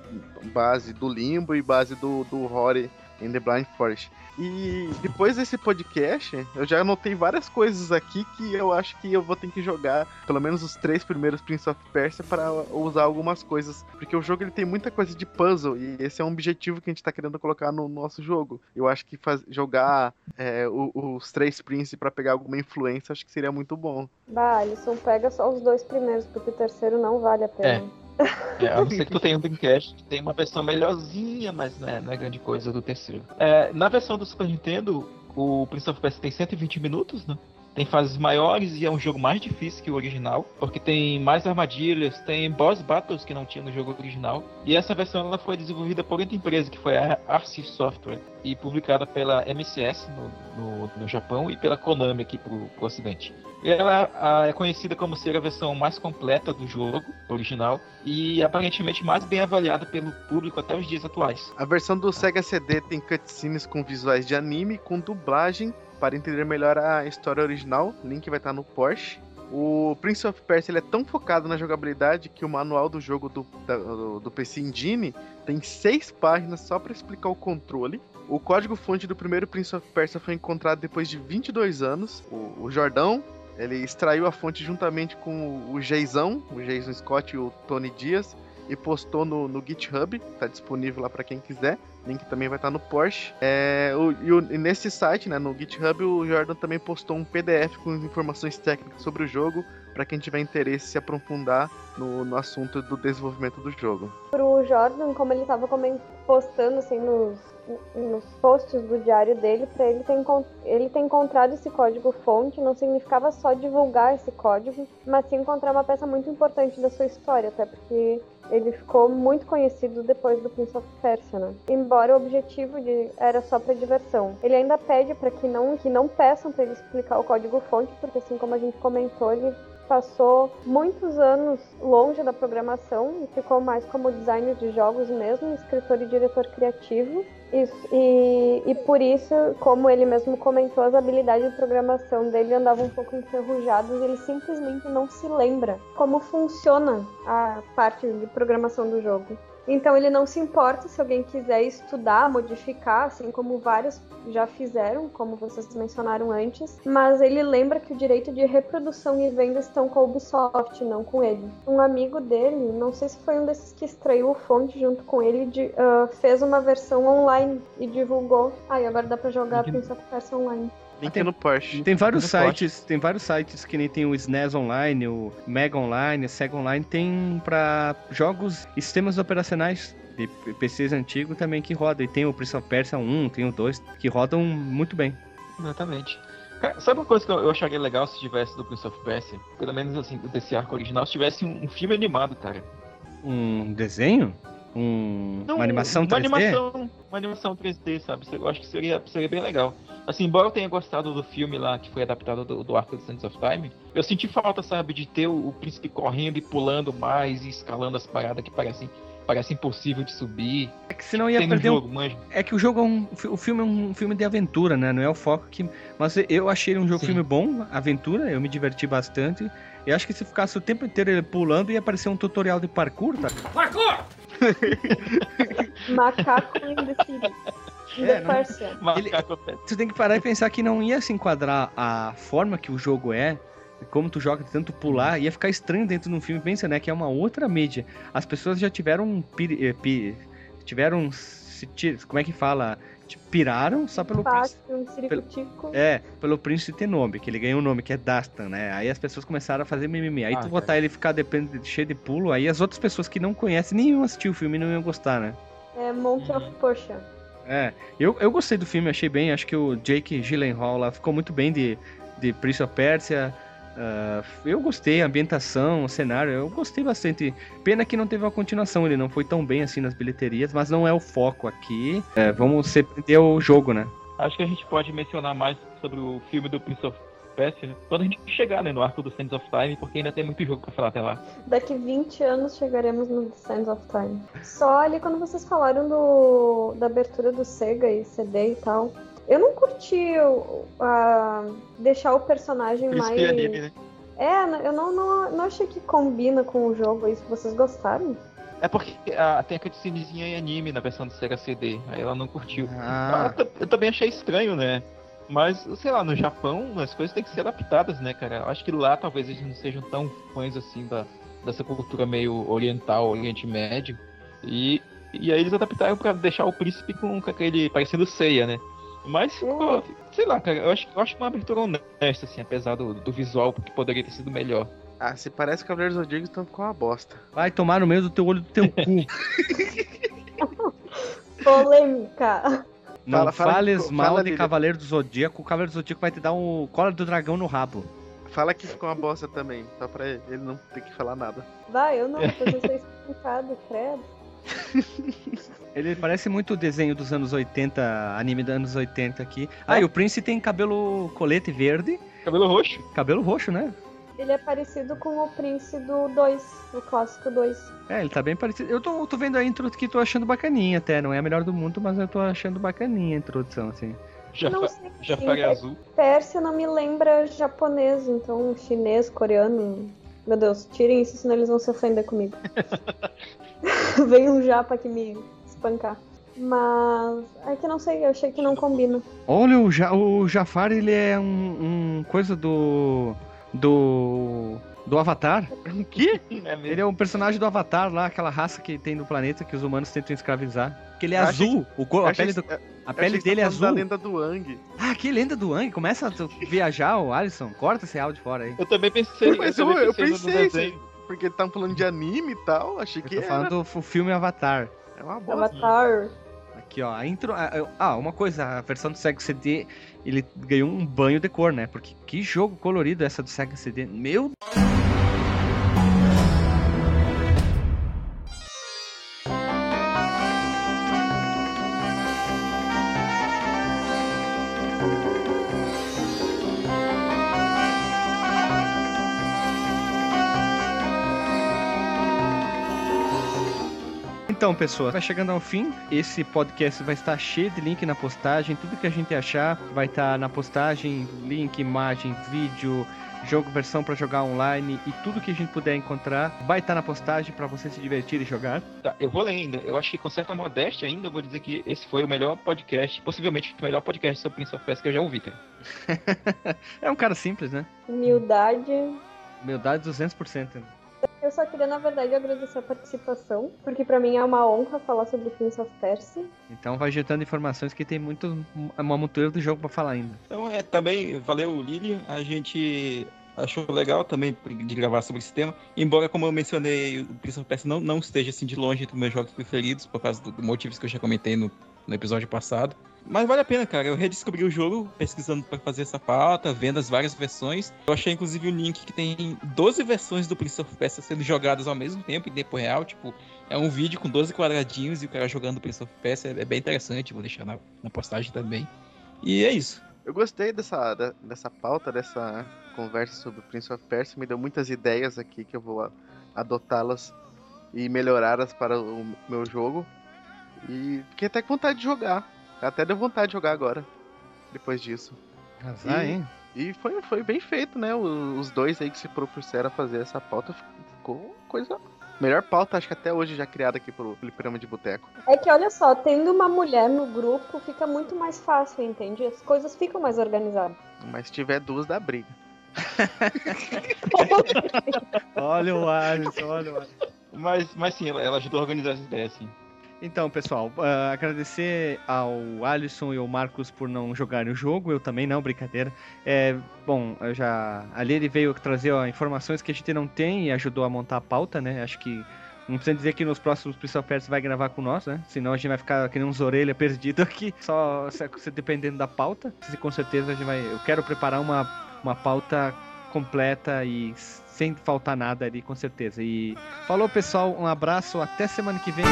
Speaker 5: base do Limbo e base do, do Rory in the Blind Forest. E depois desse podcast, eu já anotei várias coisas aqui que eu acho que eu vou ter que jogar pelo menos os três primeiros Prince of Persia para usar algumas coisas, porque o jogo ele tem muita coisa de puzzle e esse é um objetivo que a gente tá querendo colocar no nosso jogo. Eu acho que faz- jogar é, o- os três Prince para pegar alguma influência, acho que seria muito bom.
Speaker 4: Bah, Alisson, pega só os dois primeiros, porque o terceiro não vale a pena.
Speaker 2: É, a não ser que tu tenha um Dreamcast, que tem uma versão melhorzinha, mas não é, não é grande coisa do terceiro. É, na versão do Super Nintendo, o Prince of Persia tem 120 minutos, né? Tem fases maiores e é um jogo mais difícil que o original, porque tem mais armadilhas, tem boss battles que não tinha no jogo original. E essa versão ela foi desenvolvida por outra empresa, que foi a Arce Software, e publicada pela MCS no, no, no Japão e pela Konami aqui pro, pro ocidente. Ela ah, é conhecida como ser a versão mais completa do jogo original e aparentemente mais bem avaliada pelo público até os dias atuais.
Speaker 5: A versão do Sega CD tem cutscenes com visuais de anime com dublagem para entender melhor a história original. Link vai estar no Porsche. O Prince of Persia ele é tão focado na jogabilidade que o manual do jogo do, da- do, do PC Engine tem seis páginas só para explicar o controle. O código-fonte do primeiro Prince of Persia foi encontrado depois de 22 anos. O, o Jordão ele extraiu a fonte juntamente com o Geizão, o Jason Scott e o Tony Dias e postou no, no GitHub, tá disponível lá para quem quiser. Link também vai estar no Porsche. É, o- e, o- e nesse site, né, no GitHub, o Jordan também postou um PDF com informações técnicas sobre o jogo, para quem tiver interesse se aprofundar no, no assunto do desenvolvimento do jogo.
Speaker 4: Pro Jordan, como ele tava comen- postando assim nos, nos posts do diário dele, pra ele ter, ele ter encontrado esse código fonte não significava só divulgar esse código, mas sim encontrar uma peça muito importante da sua história, até porque ele ficou muito conhecido depois do Prince of Persia, né? Embora o objetivo de, era só para diversão. Ele ainda pede para que não, que não peçam para ele explicar o código fonte, porque assim como a gente comentou, ele passou muitos anos longe da programação e ficou mais como designer de jogos mesmo, escritor e diretor criativo. Isso, e, e por isso, como ele mesmo comentou, as habilidades de programação dele andavam um pouco enferrujadas ele simplesmente não se lembra como funciona a parte de programação do jogo. Então ele não se importa se alguém quiser estudar, modificar, assim como vários já fizeram, como vocês mencionaram antes, mas ele lembra que o direito de reprodução e venda estão com a Ubisoft, não com ele. Um amigo dele, não sei se foi um desses que extraiu o fonte junto com ele, de- ah, fez uma versão online e divulgou. Ah, e agora dá pra jogar Prince of Persia online.
Speaker 5: Link
Speaker 1: tem-
Speaker 5: no Porsche.
Speaker 1: Tem vários
Speaker 2: No Porsche.
Speaker 1: sites, tem vários sites que nem tem o SNES Online, o Mega Online, o Sega Online, tem pra jogos e sistemas operacionais de PCs antigos também que rodam. E tem o Prince of Persia 1, tem o 2, que rodam muito bem.
Speaker 2: Exatamente. Cara, sabe uma coisa que eu eu acharia legal se tivesse do Prince of Persia? Pelo menos assim, desse arco original, se tivesse um, um filme animado, cara.
Speaker 1: Um desenho? Um- uma animação
Speaker 2: uma
Speaker 1: 3D?
Speaker 2: Animação, uma animação 3D, sabe? Eu acho que seria, seria bem legal. Assim, embora eu tenha gostado do filme lá, que foi adaptado do, do arco de Sands of Time, eu senti falta, sabe, de ter o, o príncipe correndo e pulando mais e escalando as paradas que parecem, parecem impossível de subir.
Speaker 1: É que senão ia
Speaker 2: Tem
Speaker 1: perder um
Speaker 2: jogo, manja.
Speaker 1: É que o jogo é um. O filme é um filme de aventura, né? Não é o foco que. Mas eu achei ele um jogo
Speaker 2: Sim.
Speaker 1: filme bom, aventura, eu me diverti bastante. Eu acho que se ficasse o tempo inteiro ele pulando, ia aparecer um tutorial de parkour, tá?
Speaker 3: Parkour!
Speaker 4: Macaco in the City. In
Speaker 1: É, não-.
Speaker 2: Macaco pé.
Speaker 1: Tu tem que parar e pensar que não ia se enquadrar a forma que o jogo é, como tu joga de tanto pular, ia ficar estranho dentro de um filme. Pensa, né? Que é uma outra mídia. As pessoas já tiveram. piri- eh, pi- tiveram como é que fala? Tipo, piraram só pelo príncipe.
Speaker 4: Fácil, ciricutico.
Speaker 1: É, pelo príncipe ter nome, que ele ganhou um nome que é Dastan, né? Aí as pessoas começaram a fazer mimimi. Aí
Speaker 7: Ah,
Speaker 1: tu botar ele ficar depende, cheio de pulo, aí as outras pessoas que não conhecem nem iam assistir o filme não iam gostar, né?
Speaker 4: É Monkey of Persia.
Speaker 1: É, eu, eu gostei do filme, achei bem. Acho que o Jake Gyllenhaal lá ficou muito bem de, de Prince of Persia. Ah, eu gostei, a ambientação, o cenário, eu gostei bastante. Pena que não teve uma continuação, ele não foi tão bem assim nas bilheterias, mas não é o foco aqui. É, vamos se prender o jogo, né?
Speaker 2: Acho que a gente pode mencionar mais sobre o filme do Prince of Persia né? quando a gente chegar né, no arco do Sands of Time, porque ainda tem muito jogo pra falar até lá.
Speaker 4: Daqui 20 anos chegaremos no Sands of Time. Só ali quando vocês falaram do, da abertura do Sega e CD e tal, eu não curti o- a, deixar o personagem mais.
Speaker 7: Príncipe anime, né?
Speaker 4: É, eu não, não, não achei que combina com o jogo isso. Vocês gostaram?
Speaker 2: É porque ah, tem a cutscenezinha em anime na versão do Sega CD, aí ela não curtiu.
Speaker 1: Ah,
Speaker 2: Ah, eu, eu também achei estranho, né? Mas, sei lá, no Japão as coisas têm que ser adaptadas, né, cara? Eu acho que lá talvez eles não sejam tão fãs assim da, dessa cultura meio oriental, Oriente Médio. E, e aí eles adaptaram pra deixar o príncipe com, com aquele. parecendo ceia, né? Mas ficou. Sei lá, cara, eu acho, eu acho uma abertura honesta, assim, apesar do, do visual, porque poderia ter sido melhor.
Speaker 5: Ah, se parece Cavaleiros do Zodíaco, então ficou uma bosta.
Speaker 1: vai tomar no meio do teu olho do teu cu.
Speaker 4: Polêmica!
Speaker 1: Não
Speaker 5: Fala- fala-
Speaker 1: fales mal
Speaker 5: fala
Speaker 1: de
Speaker 5: dele.
Speaker 1: Cavaleiro do Zodíaco, o Cavaleiro do Zodíaco vai te dar um cola do dragão no rabo.
Speaker 5: Fala que ficou uma bosta também, só pra ele não ter que falar nada.
Speaker 4: Vai, eu não, depois eu ser explicado, credo.
Speaker 1: Ele parece muito o desenho dos anos 80, anime dos anos 80 aqui. Ah, e o Prince tem cabelo colete verde,
Speaker 2: Cabelo roxo.
Speaker 1: cabelo roxo, né?
Speaker 4: Ele é parecido com o Prince do 2, o clássico 2.
Speaker 1: É, ele tá bem parecido. Eu tô, tô vendo a intro que tô achando bacaninha até. Não é a melhor do mundo, mas eu tô achando bacaninha a introdução, assim.
Speaker 2: Já,
Speaker 4: não
Speaker 2: fa
Speaker 4: sei.
Speaker 2: já
Speaker 4: sim,
Speaker 2: faria
Speaker 4: é-
Speaker 2: azul.
Speaker 4: Pérsia não me lembra japonês, então chinês, coreano. Meu Deus, tirem isso, senão eles vão se ofender comigo. Vem um japa aqui me espancar. Mas é que não sei, eu achei que não combina.
Speaker 1: Olha, o, ja, o Jafar, ele é um, um coisa do. do. do Avatar.
Speaker 5: O quê?
Speaker 2: É.
Speaker 1: Ele é um personagem do Avatar lá, aquela raça que tem no planeta que os humanos tentam escravizar. Que ele é
Speaker 5: Eu achei
Speaker 1: azul. O cor,
Speaker 5: Eu
Speaker 1: a pele, do,
Speaker 5: que-
Speaker 1: a pele
Speaker 5: que
Speaker 1: dele é
Speaker 5: tá
Speaker 1: azul.
Speaker 5: Da lenda do Ang.
Speaker 1: Ah, que lenda do Ang. Começa a viajar, o Alisson. Corta esse áudio fora aí.
Speaker 2: Eu também pensei,
Speaker 5: Mas
Speaker 2: eu
Speaker 5: eu,
Speaker 2: também
Speaker 5: eu
Speaker 2: pensei,
Speaker 5: pensei, porque estavam falando de anime e tal, achei
Speaker 1: Eu
Speaker 5: que
Speaker 1: tô
Speaker 5: era.
Speaker 1: falando do filme Avatar.
Speaker 5: É uma bosta.
Speaker 4: Avatar.
Speaker 1: Aqui, ó, a intro. ah, Ah, uma coisa, a versão do Sega CD, ele ganhou um banho de cor, né? Porque que jogo colorido essa do Sega CD. Meu Então, pessoal, vai chegando ao fim. Esse podcast vai estar cheio de link na postagem. Tudo que a gente achar vai estar na postagem: link, imagem, vídeo, jogo, versão para jogar online e tudo que a gente puder encontrar vai estar na postagem para você se divertir e jogar.
Speaker 2: Tá, eu vou ler ainda. Eu acho que com certa modéstia ainda, eu vou dizer que esse foi o melhor podcast, possivelmente o melhor podcast sobre Prince of Persia que eu já ouvi, cara.
Speaker 1: É um cara simples, né?
Speaker 4: Humildade.
Speaker 1: Humildade 200%.
Speaker 4: Eu só queria, na verdade, agradecer a participação, porque pra mim é uma honra falar sobre Prince of Persia.
Speaker 1: Então vai juntando informações que tem muito uma montoeira do jogo para falar ainda.
Speaker 7: Então, é, também valeu, Lili. A gente achou legal também de gravar sobre esse tema. Embora, como eu mencionei, o Prince of Persia não, não esteja assim de longe entre os meus jogos preferidos, por causa dos motivos que eu já comentei no, no episódio passado. Mas vale a pena, cara. Eu redescobri o jogo pesquisando para fazer essa pauta, vendo as várias versões. Eu achei inclusive um link que tem 12 versões do Prince of Persia sendo jogadas ao mesmo tempo, em tempo real. Tipo, é um vídeo com 12 quadradinhos e o cara jogando Prince of Persia. É bem interessante, vou deixar na, na postagem também. E é isso.
Speaker 5: Eu gostei dessa, dessa pauta, dessa conversa sobre o Prince of Persia. Me deu muitas ideias aqui que eu vou adotá-las e melhorá-las para o meu jogo. E fiquei até com vontade de jogar. Até deu vontade de jogar agora, depois disso.
Speaker 1: Azar,
Speaker 5: E-
Speaker 1: hein?
Speaker 5: E foi, foi bem feito, né? Os dois aí que se propuseram a fazer essa pauta ficou coisa. Melhor pauta, acho que até hoje já criada aqui pelo Fliperama de Boteco.
Speaker 4: É que, olha só, tendo uma mulher no grupo fica muito mais fácil, entende? As coisas ficam mais organizadas.
Speaker 5: Mas se tiver duas, dá briga.
Speaker 1: Olha o Alisson, olha o Alisson.
Speaker 2: Mas, mas sim, ela, ela ajudou a organizar as ideias, sim.
Speaker 1: Então, pessoal, ah, agradecer ao Alisson e ao Marcos por não jogarem o jogo, eu também não, brincadeira. É, bom, eu já. Ali ele veio trazer ó, informações que a gente não tem e ajudou a montar a pauta, né? Acho que. Não precisa dizer que nos próximos of Persia vai gravar com nós, né? Senão a gente vai ficar que nem uns orelha perdido aqui, só se, dependendo da pauta. Se com certeza a gente vai. Eu quero preparar uma, uma pauta completa e sem faltar nada ali, com certeza. E falou, pessoal, um abraço, até semana que vem.